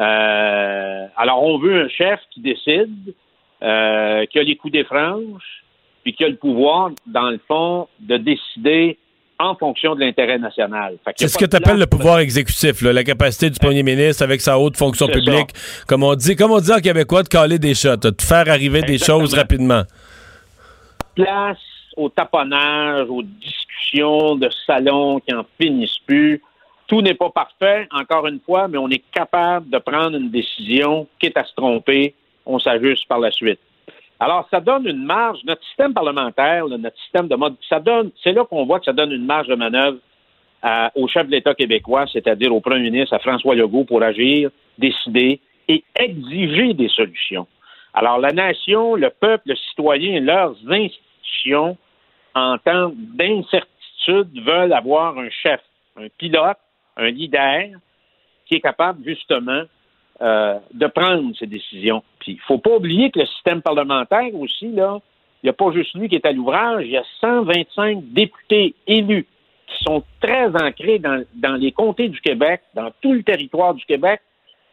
Euh, alors, on veut un chef qui décide, euh, qui a les coups des franges, puis qui a le pouvoir, dans le fond, de décider en fonction de l'intérêt national. C'est ce que tu appelles le pouvoir exécutif, là, la capacité du premier ministre avec sa haute fonction publique, comme on dit, comme on dit en québécois, de caler des shots, de faire arriver des choses rapidement. place au taponnage, aux discussions de salon qui en finissent plus. Tout n'est pas parfait, encore une fois, mais on est capable de prendre une décision, quitte à se tromper, on s'ajuste par la suite. Alors, ça donne une marge, notre système parlementaire, notre système de mode, ça donne, c'est là qu'on voit que ça donne une marge de manœuvre à- au chef de l'État québécois, c'est-à-dire au premier ministre, à François Legault, pour agir, décider et exiger des solutions. Alors, la nation, le peuple, le citoyen, leurs institutions, en temps d'incertitude, veulent avoir un chef, un pilote, un leader qui est capable, justement, euh, de prendre ces décisions. Puis, il faut pas oublier que le système parlementaire aussi, là, il n'y a pas juste lui qui est à l'ouvrage, il y a 125 députés élus qui sont très ancrés dans, dans les comtés du Québec, dans tout le territoire du Québec,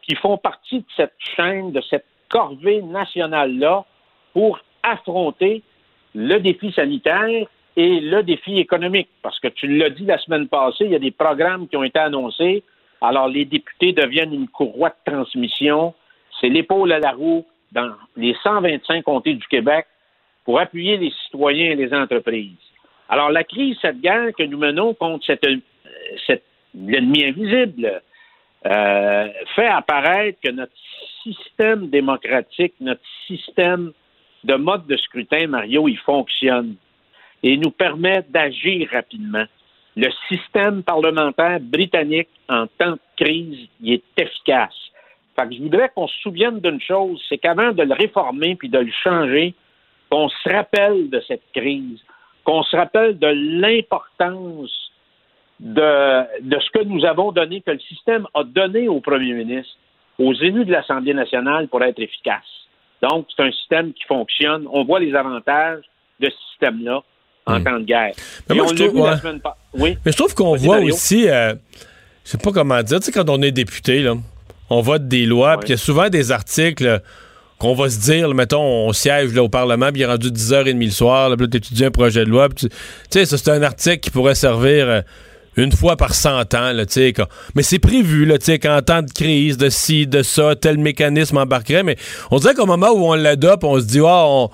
qui font partie de cette chaîne, de cette corvée nationale-là pour affronter le défi sanitaire et le défi économique. Parce que tu l'as dit la semaine passée, il y a des programmes qui ont été annoncés. Alors, les députés deviennent une courroie de transmission. C'est l'épaule à la roue dans les 125 comtés du Québec pour appuyer les citoyens et les entreprises. Alors, la crise, cette guerre que nous menons contre cet, euh, cet l'ennemi invisible, euh, fait apparaître que notre système démocratique, notre système de mode de scrutin, Mario, il fonctionne et nous permet d'agir rapidement. Le système parlementaire britannique, en temps de crise, est efficace. Que je voudrais qu'on se souvienne d'une chose, c'est qu'avant de le réformer puis de le changer, qu'on se rappelle de cette crise, qu'on se rappelle de l'importance de, de ce que nous avons donné, que le système a donné au premier ministre, aux élus de l'Assemblée nationale pour être efficace. Donc, c'est un système qui fonctionne. On voit les avantages de ce système-là en temps de guerre. Mais Et moi, on je trouve- ouais. semaine Oui. Mais je trouve qu'on voit Mario. aussi, euh, je sais pas comment dire, tu sais, quand on est député, là, on vote des lois, puis il y a souvent des articles euh, qu'on va se dire, là, mettons, on siège là, au Parlement, puis il est rendu 10h30 le soir, là, puis là, t'étudies un projet de loi, puis tu tu sais, ça, c'est un article qui pourrait servir euh, une fois par 100 ans, là, tu sais, quand- mais c'est prévu, là, tu sais, qu'en temps de crise, de ci, de ça, tel mécanisme embarquerait, mais on dirait qu'au moment où on l'adopte, on se dit, ah, on...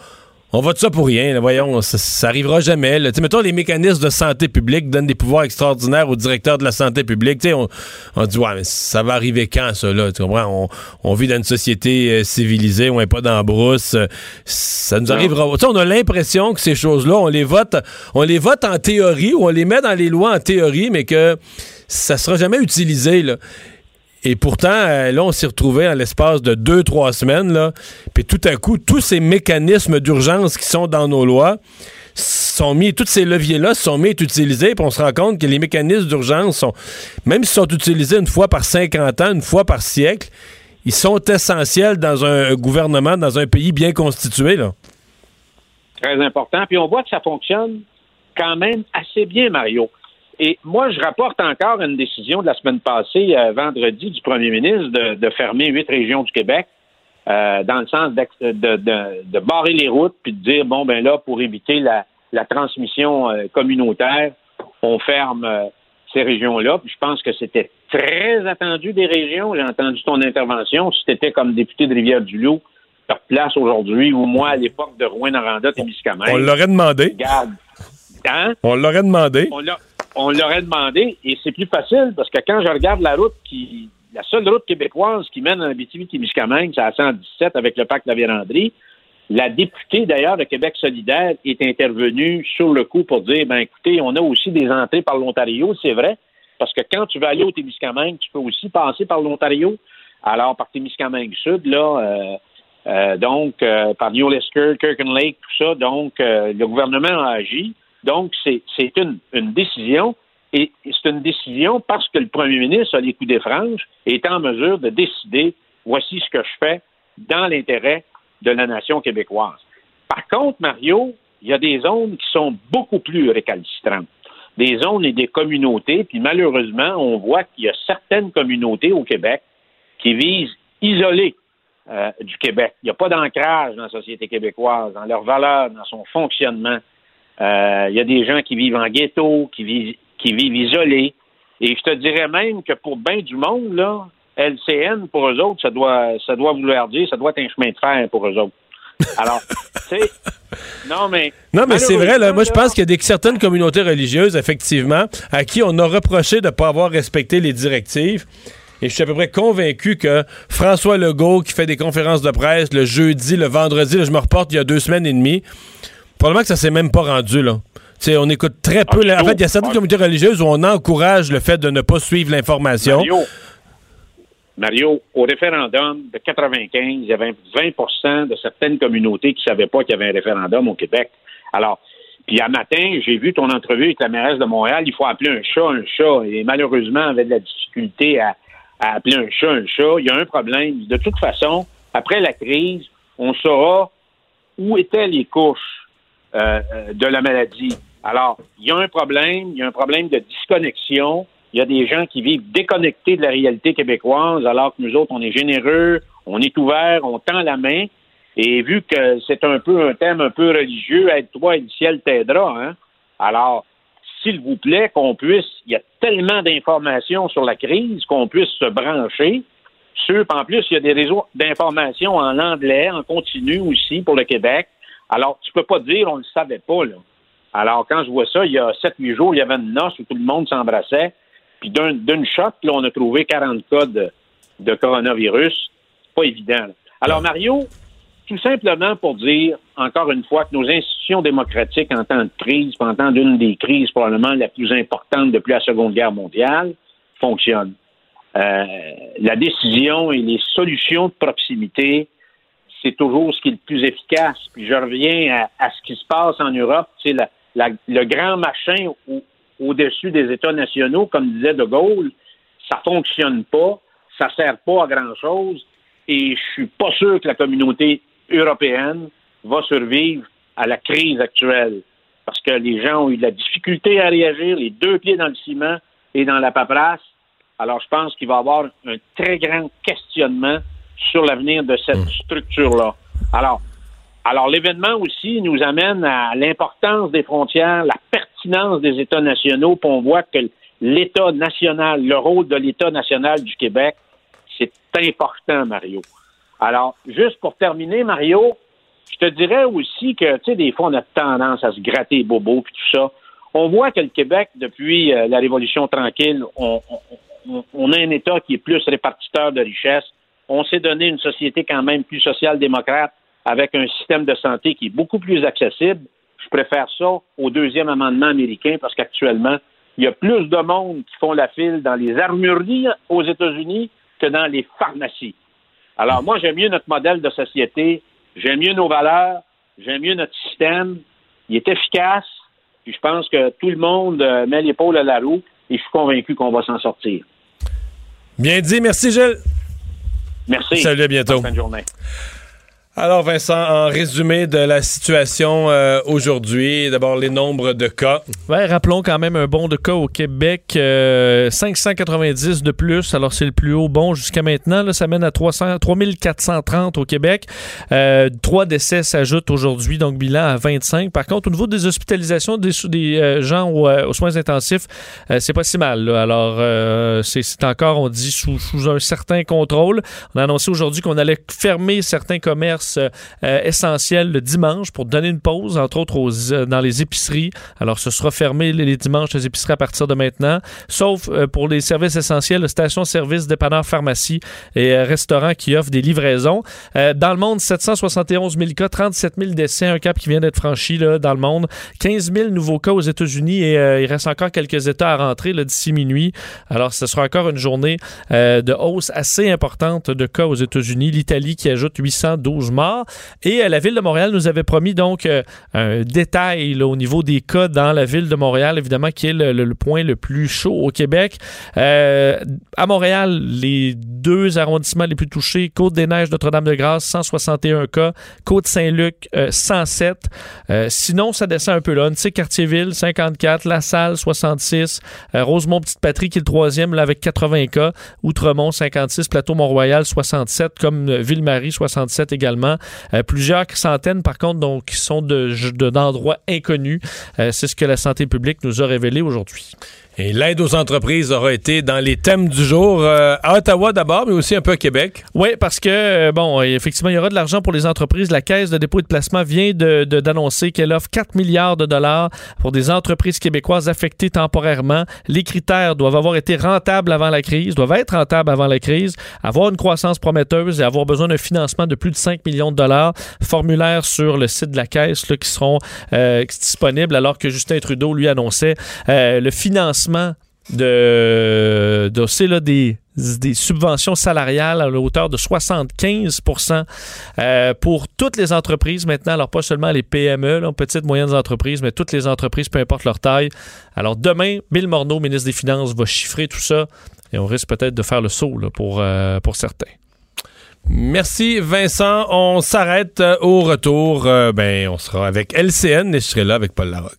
On vote ça pour rien, là, voyons, ça, ça arrivera jamais. Là. Tu sais, Mettons, les mécanismes de santé publique donnent des pouvoirs extraordinaires au directeur de la santé publique. Tu sais, On, on dit, ouais, mais ça va arriver quand, ça, là? Tu comprends? On, on vit dans une société euh, civilisée, on n'est pas dans la brousse. euh, ça nous arrivera. Tu sais, on a l'impression que ces choses-là, on les vote, on les vote en théorie ou on les met dans les lois en théorie, mais que ça sera jamais utilisé, là. Et pourtant, euh, là, on s'est retrouvé en l'espace de deux, trois semaines, là. Puis tout à coup, tous ces mécanismes d'urgence qui sont dans nos lois sont mis, tous ces leviers-là sont mis être utilisés, puis on se rend compte que les mécanismes d'urgence sont, même s'ils sont utilisés une fois par 50 ans, une fois par siècle, ils sont essentiels dans un gouvernement, dans un pays bien constitué, là. Très important. Puis on voit que ça fonctionne quand même assez bien, Mario. Et moi, je rapporte encore une décision de la semaine passée, euh, vendredi, du premier ministre de, de fermer huit régions du Québec, euh, dans le sens de, de- de barrer les routes, puis de dire, bon, ben là, pour éviter la, la transmission euh, communautaire, on ferme ces régions-là. Puis je pense que c'était très attendu des régions. J'ai entendu ton intervention. Si tu étais comme député de Rivière-du-Loup, sur place aujourd'hui, ou moi à l'époque de Rouen-Noranda, Témiscamingue. On l'aurait demandé. Hein? On l'aurait demandé. On l'a- on l'aurait demandé et c'est plus facile parce que quand je regarde la route qui la seule route québécoise qui mène en Abitibi-Témiscamingue, c'est à 117 avec le pacte de la Vérandrie. La députée d'ailleurs de Québec solidaire est intervenue sur le coup pour dire ben écoutez, on a aussi des entrées par l'Ontario, c'est vrai, parce que quand tu vas aller au Témiscamingue, tu peux aussi passer par l'Ontario. Alors par Témiscamingue Sud là euh, euh, donc, euh, par New Lesker, Kirken Lake, tout ça. Donc, euh, le gouvernement a agi. Donc, c'est une, décision. Et c'est une décision parce que le premier ministre a les coups des franges est en mesure de décider voici ce que je fais dans l'intérêt de la nation québécoise. Par contre, Mario, il y a des zones qui sont beaucoup plus récalcitrantes. Des zones et des communautés, puis malheureusement, on voit qu'il y a certaines communautés au Québec qui visent isoler euh, du Québec. Il n'y a pas d'ancrage dans la société québécoise, dans leurs valeurs, dans son fonctionnement. Euh, il y a des gens qui vivent en ghetto, qui vivent, qui vivent isolés. Et je te dirais même que pour bien du monde, là, LCN, pour eux autres, ça doit, ça doit vouloir dire, ça doit être un chemin de fer pour eux autres. Alors, tu sais, non, mais. Non, mais c'est vrai, là. Moi, je pense qu'il y a des, certaines communautés religieuses, effectivement, à qui on a reproché de ne pas avoir respecté les directives. Et je suis à peu près convaincu que François Legault, qui fait des conférences de presse le jeudi, le vendredi, là, je me reporte il y a deux semaines et demie, probablement que ça s'est même pas rendu, là. On écoute très peu. la- en fait, il y a certaines communautés religieuses où on encourage le fait de ne pas suivre l'information. Mario, Mario, au référendum de 95, il y avait 20% de certaines communautés qui ne savaient pas qu'il y avait un référendum au Québec. Alors, puis à matin, j'ai vu ton entrevue avec la mairesse de Montréal, il faut appeler un chat un chat. Et malheureusement, avec de la difficulté à, à appeler un chat un chat, il y a un problème. De toute façon, après la crise, on saura où étaient les couches euh, euh, de la maladie. Alors, il y a un problème, il y a un problème de disconnexion. Il y a des gens qui vivent déconnectés de la réalité québécoise, alors que nous autres, on est généreux, on est ouvert, on tend la main. Et vu que c'est un peu un thème un peu religieux, aide-toi et le ciel t'aidera, hein? Alors, s'il vous plaît, qu'on puisse, il y a tellement d'informations sur la crise qu'on puisse se brancher. Sur, en plus, il y a des réseaux d'informations en anglais, en continu aussi pour le Québec. Alors, tu peux pas dire on ne le savait pas, là. Alors, quand je vois ça, il y a 7-8 jours, il y avait une noce où tout le monde s'embrassait. Puis d'un- d'une shot, là, on a trouvé 40 cas de, de coronavirus. Pas évident. Alors, Mario, tout simplement pour dire, encore une fois, que nos institutions démocratiques en temps de crise, en temps d'une des crises probablement la plus importante depuis la Seconde Guerre mondiale, fonctionnent. Euh, la décision et les solutions de proximité, c'est toujours ce qui est le plus efficace. Puis je reviens à, ce qui se passe en Europe, le grand machin au- au-dessus des États nationaux, comme disait De Gaulle, ça fonctionne pas, ça sert pas à grand-chose, et je suis pas sûr que la communauté européenne va survivre à la crise actuelle, parce que les gens ont eu de la difficulté à réagir, les deux pieds dans le ciment et dans la paperasse. Alors, je pense qu'il va y avoir un très grand questionnement sur l'avenir de cette structure-là. Alors, alors l'événement aussi nous amène à l'importance des frontières, la pertinence des États nationaux, puis on voit que l'État national, le rôle de l'État national du Québec, c'est important, Mario. Alors, juste pour terminer, Mario, je te dirais aussi que, tu sais, des fois, on a tendance à se gratter les bobos puis tout ça. On voit que le Québec, depuis euh, la Révolution tranquille, on, on- on- on a un État qui est plus répartiteur de richesses. On s'est donné une société quand même plus social-démocrate avec un système de santé qui est beaucoup plus accessible. Je préfère ça au deuxième amendement américain parce qu'actuellement, il y a plus de monde qui font la file dans les armureries aux États-Unis que dans les pharmacies. Alors moi, j'aime mieux notre modèle de société, j'aime mieux nos valeurs, j'aime mieux notre système. Il est efficace, puis je pense que tout le monde euh, met l'épaule à la roue et je suis convaincu qu'on va s'en sortir. Bien dit, merci Gilles. Merci. Salut, à bientôt. Bonne fin de journée. Alors Vincent, en résumé de la situation euh, aujourd'hui, d'abord les nombres de cas. Ouais, rappelons quand même un bon de cas au Québec, euh, 590 de plus, alors c'est le plus haut bon jusqu'à maintenant. Là, ça mène à 300, 3430 au Québec. Euh, trois décès s'ajoutent aujourd'hui, donc bilan à 25. Par contre, au niveau des hospitalisations des, des euh, gens aux, euh, aux soins intensifs, euh, c'est pas si mal. là. Alors, c'est c'est encore, on dit, sous, sous un certain contrôle. On a annoncé aujourd'hui qu'on allait fermer certains commerces euh, essentiels le dimanche pour donner une pause, entre autres euh, dans les épiceries. Alors, ce sera fermé les, dimanches, les épiceries à partir de maintenant, sauf euh, pour les services essentiels, stations-service, dépanneurs, pharmacie et restaurants qui offrent des livraisons. Dans le monde, 771 000 cas, 37 000 décès, un cap qui vient d'être franchi là, dans le monde. 15 000 nouveaux cas aux États-Unis et il reste encore quelques États à rentrer d'ici minuit. Alors, ce sera encore une journée de hausse assez importante de cas aux États-Unis. L'Italie qui ajoute 812 morts. Et euh, la ville de Montréal nous avait promis donc euh, un détail au niveau des cas dans la ville de Montréal, évidemment, qui est le, point le plus chaud au Québec. Euh, à Montréal, les deux arrondissements les plus touchés, Côte-des-Neiges, Notre-Dame-de-Grâce, 161 cas, Côte-Saint-Luc, euh, 107. Euh, sinon, ça descend un peu là. sais Cartierville, 54, La Salle, 66, euh, Rosemont-Petite-Patrie, qui est le troisième, avec 80 cas, Outremont, 56, Plateau-Mont-Royal, 67, comme Ville-Marie, 67 également. Euh, plusieurs centaines, par contre, donc, qui sont de- de- d'endroits inconnus. Euh, C'est ce que la santé publique nous a révélé aujourd'hui. Et l'aide aux entreprises aura été dans les thèmes du jour euh, à Ottawa d'abord, mais aussi un peu à Québec. Oui, parce que, euh, bon, effectivement, il y aura de l'argent pour les entreprises. La Caisse de dépôt et de placement vient de- de- d'annoncer qu'elle offre 4 milliards de dollars pour des entreprises québécoises affectées temporairement. Les critères doivent avoir été rentables avant la crise, doivent être rentables avant la crise, avoir une croissance prometteuse et avoir besoin d'un financement de plus de 5 millions de dollars. Formulaire sur le site de la Caisse là, qui seront euh, disponibles alors que Justin Trudeau lui annonçait le financement de, c'est là, des, des subventions salariales à la hauteur de 75% euh, pour toutes les entreprises maintenant. Alors, pas seulement les PME, là, petites, moyennes entreprises, mais toutes les entreprises, peu importe leur taille. Alors, demain, Bill Morneau, ministre des Finances, va chiffrer tout ça et on risque peut-être de faire le saut là, pour, euh, pour certains. Merci Vincent. On s'arrête euh, au retour. Euh, ben, on sera avec LCN et je serai là avec Paul Larocque.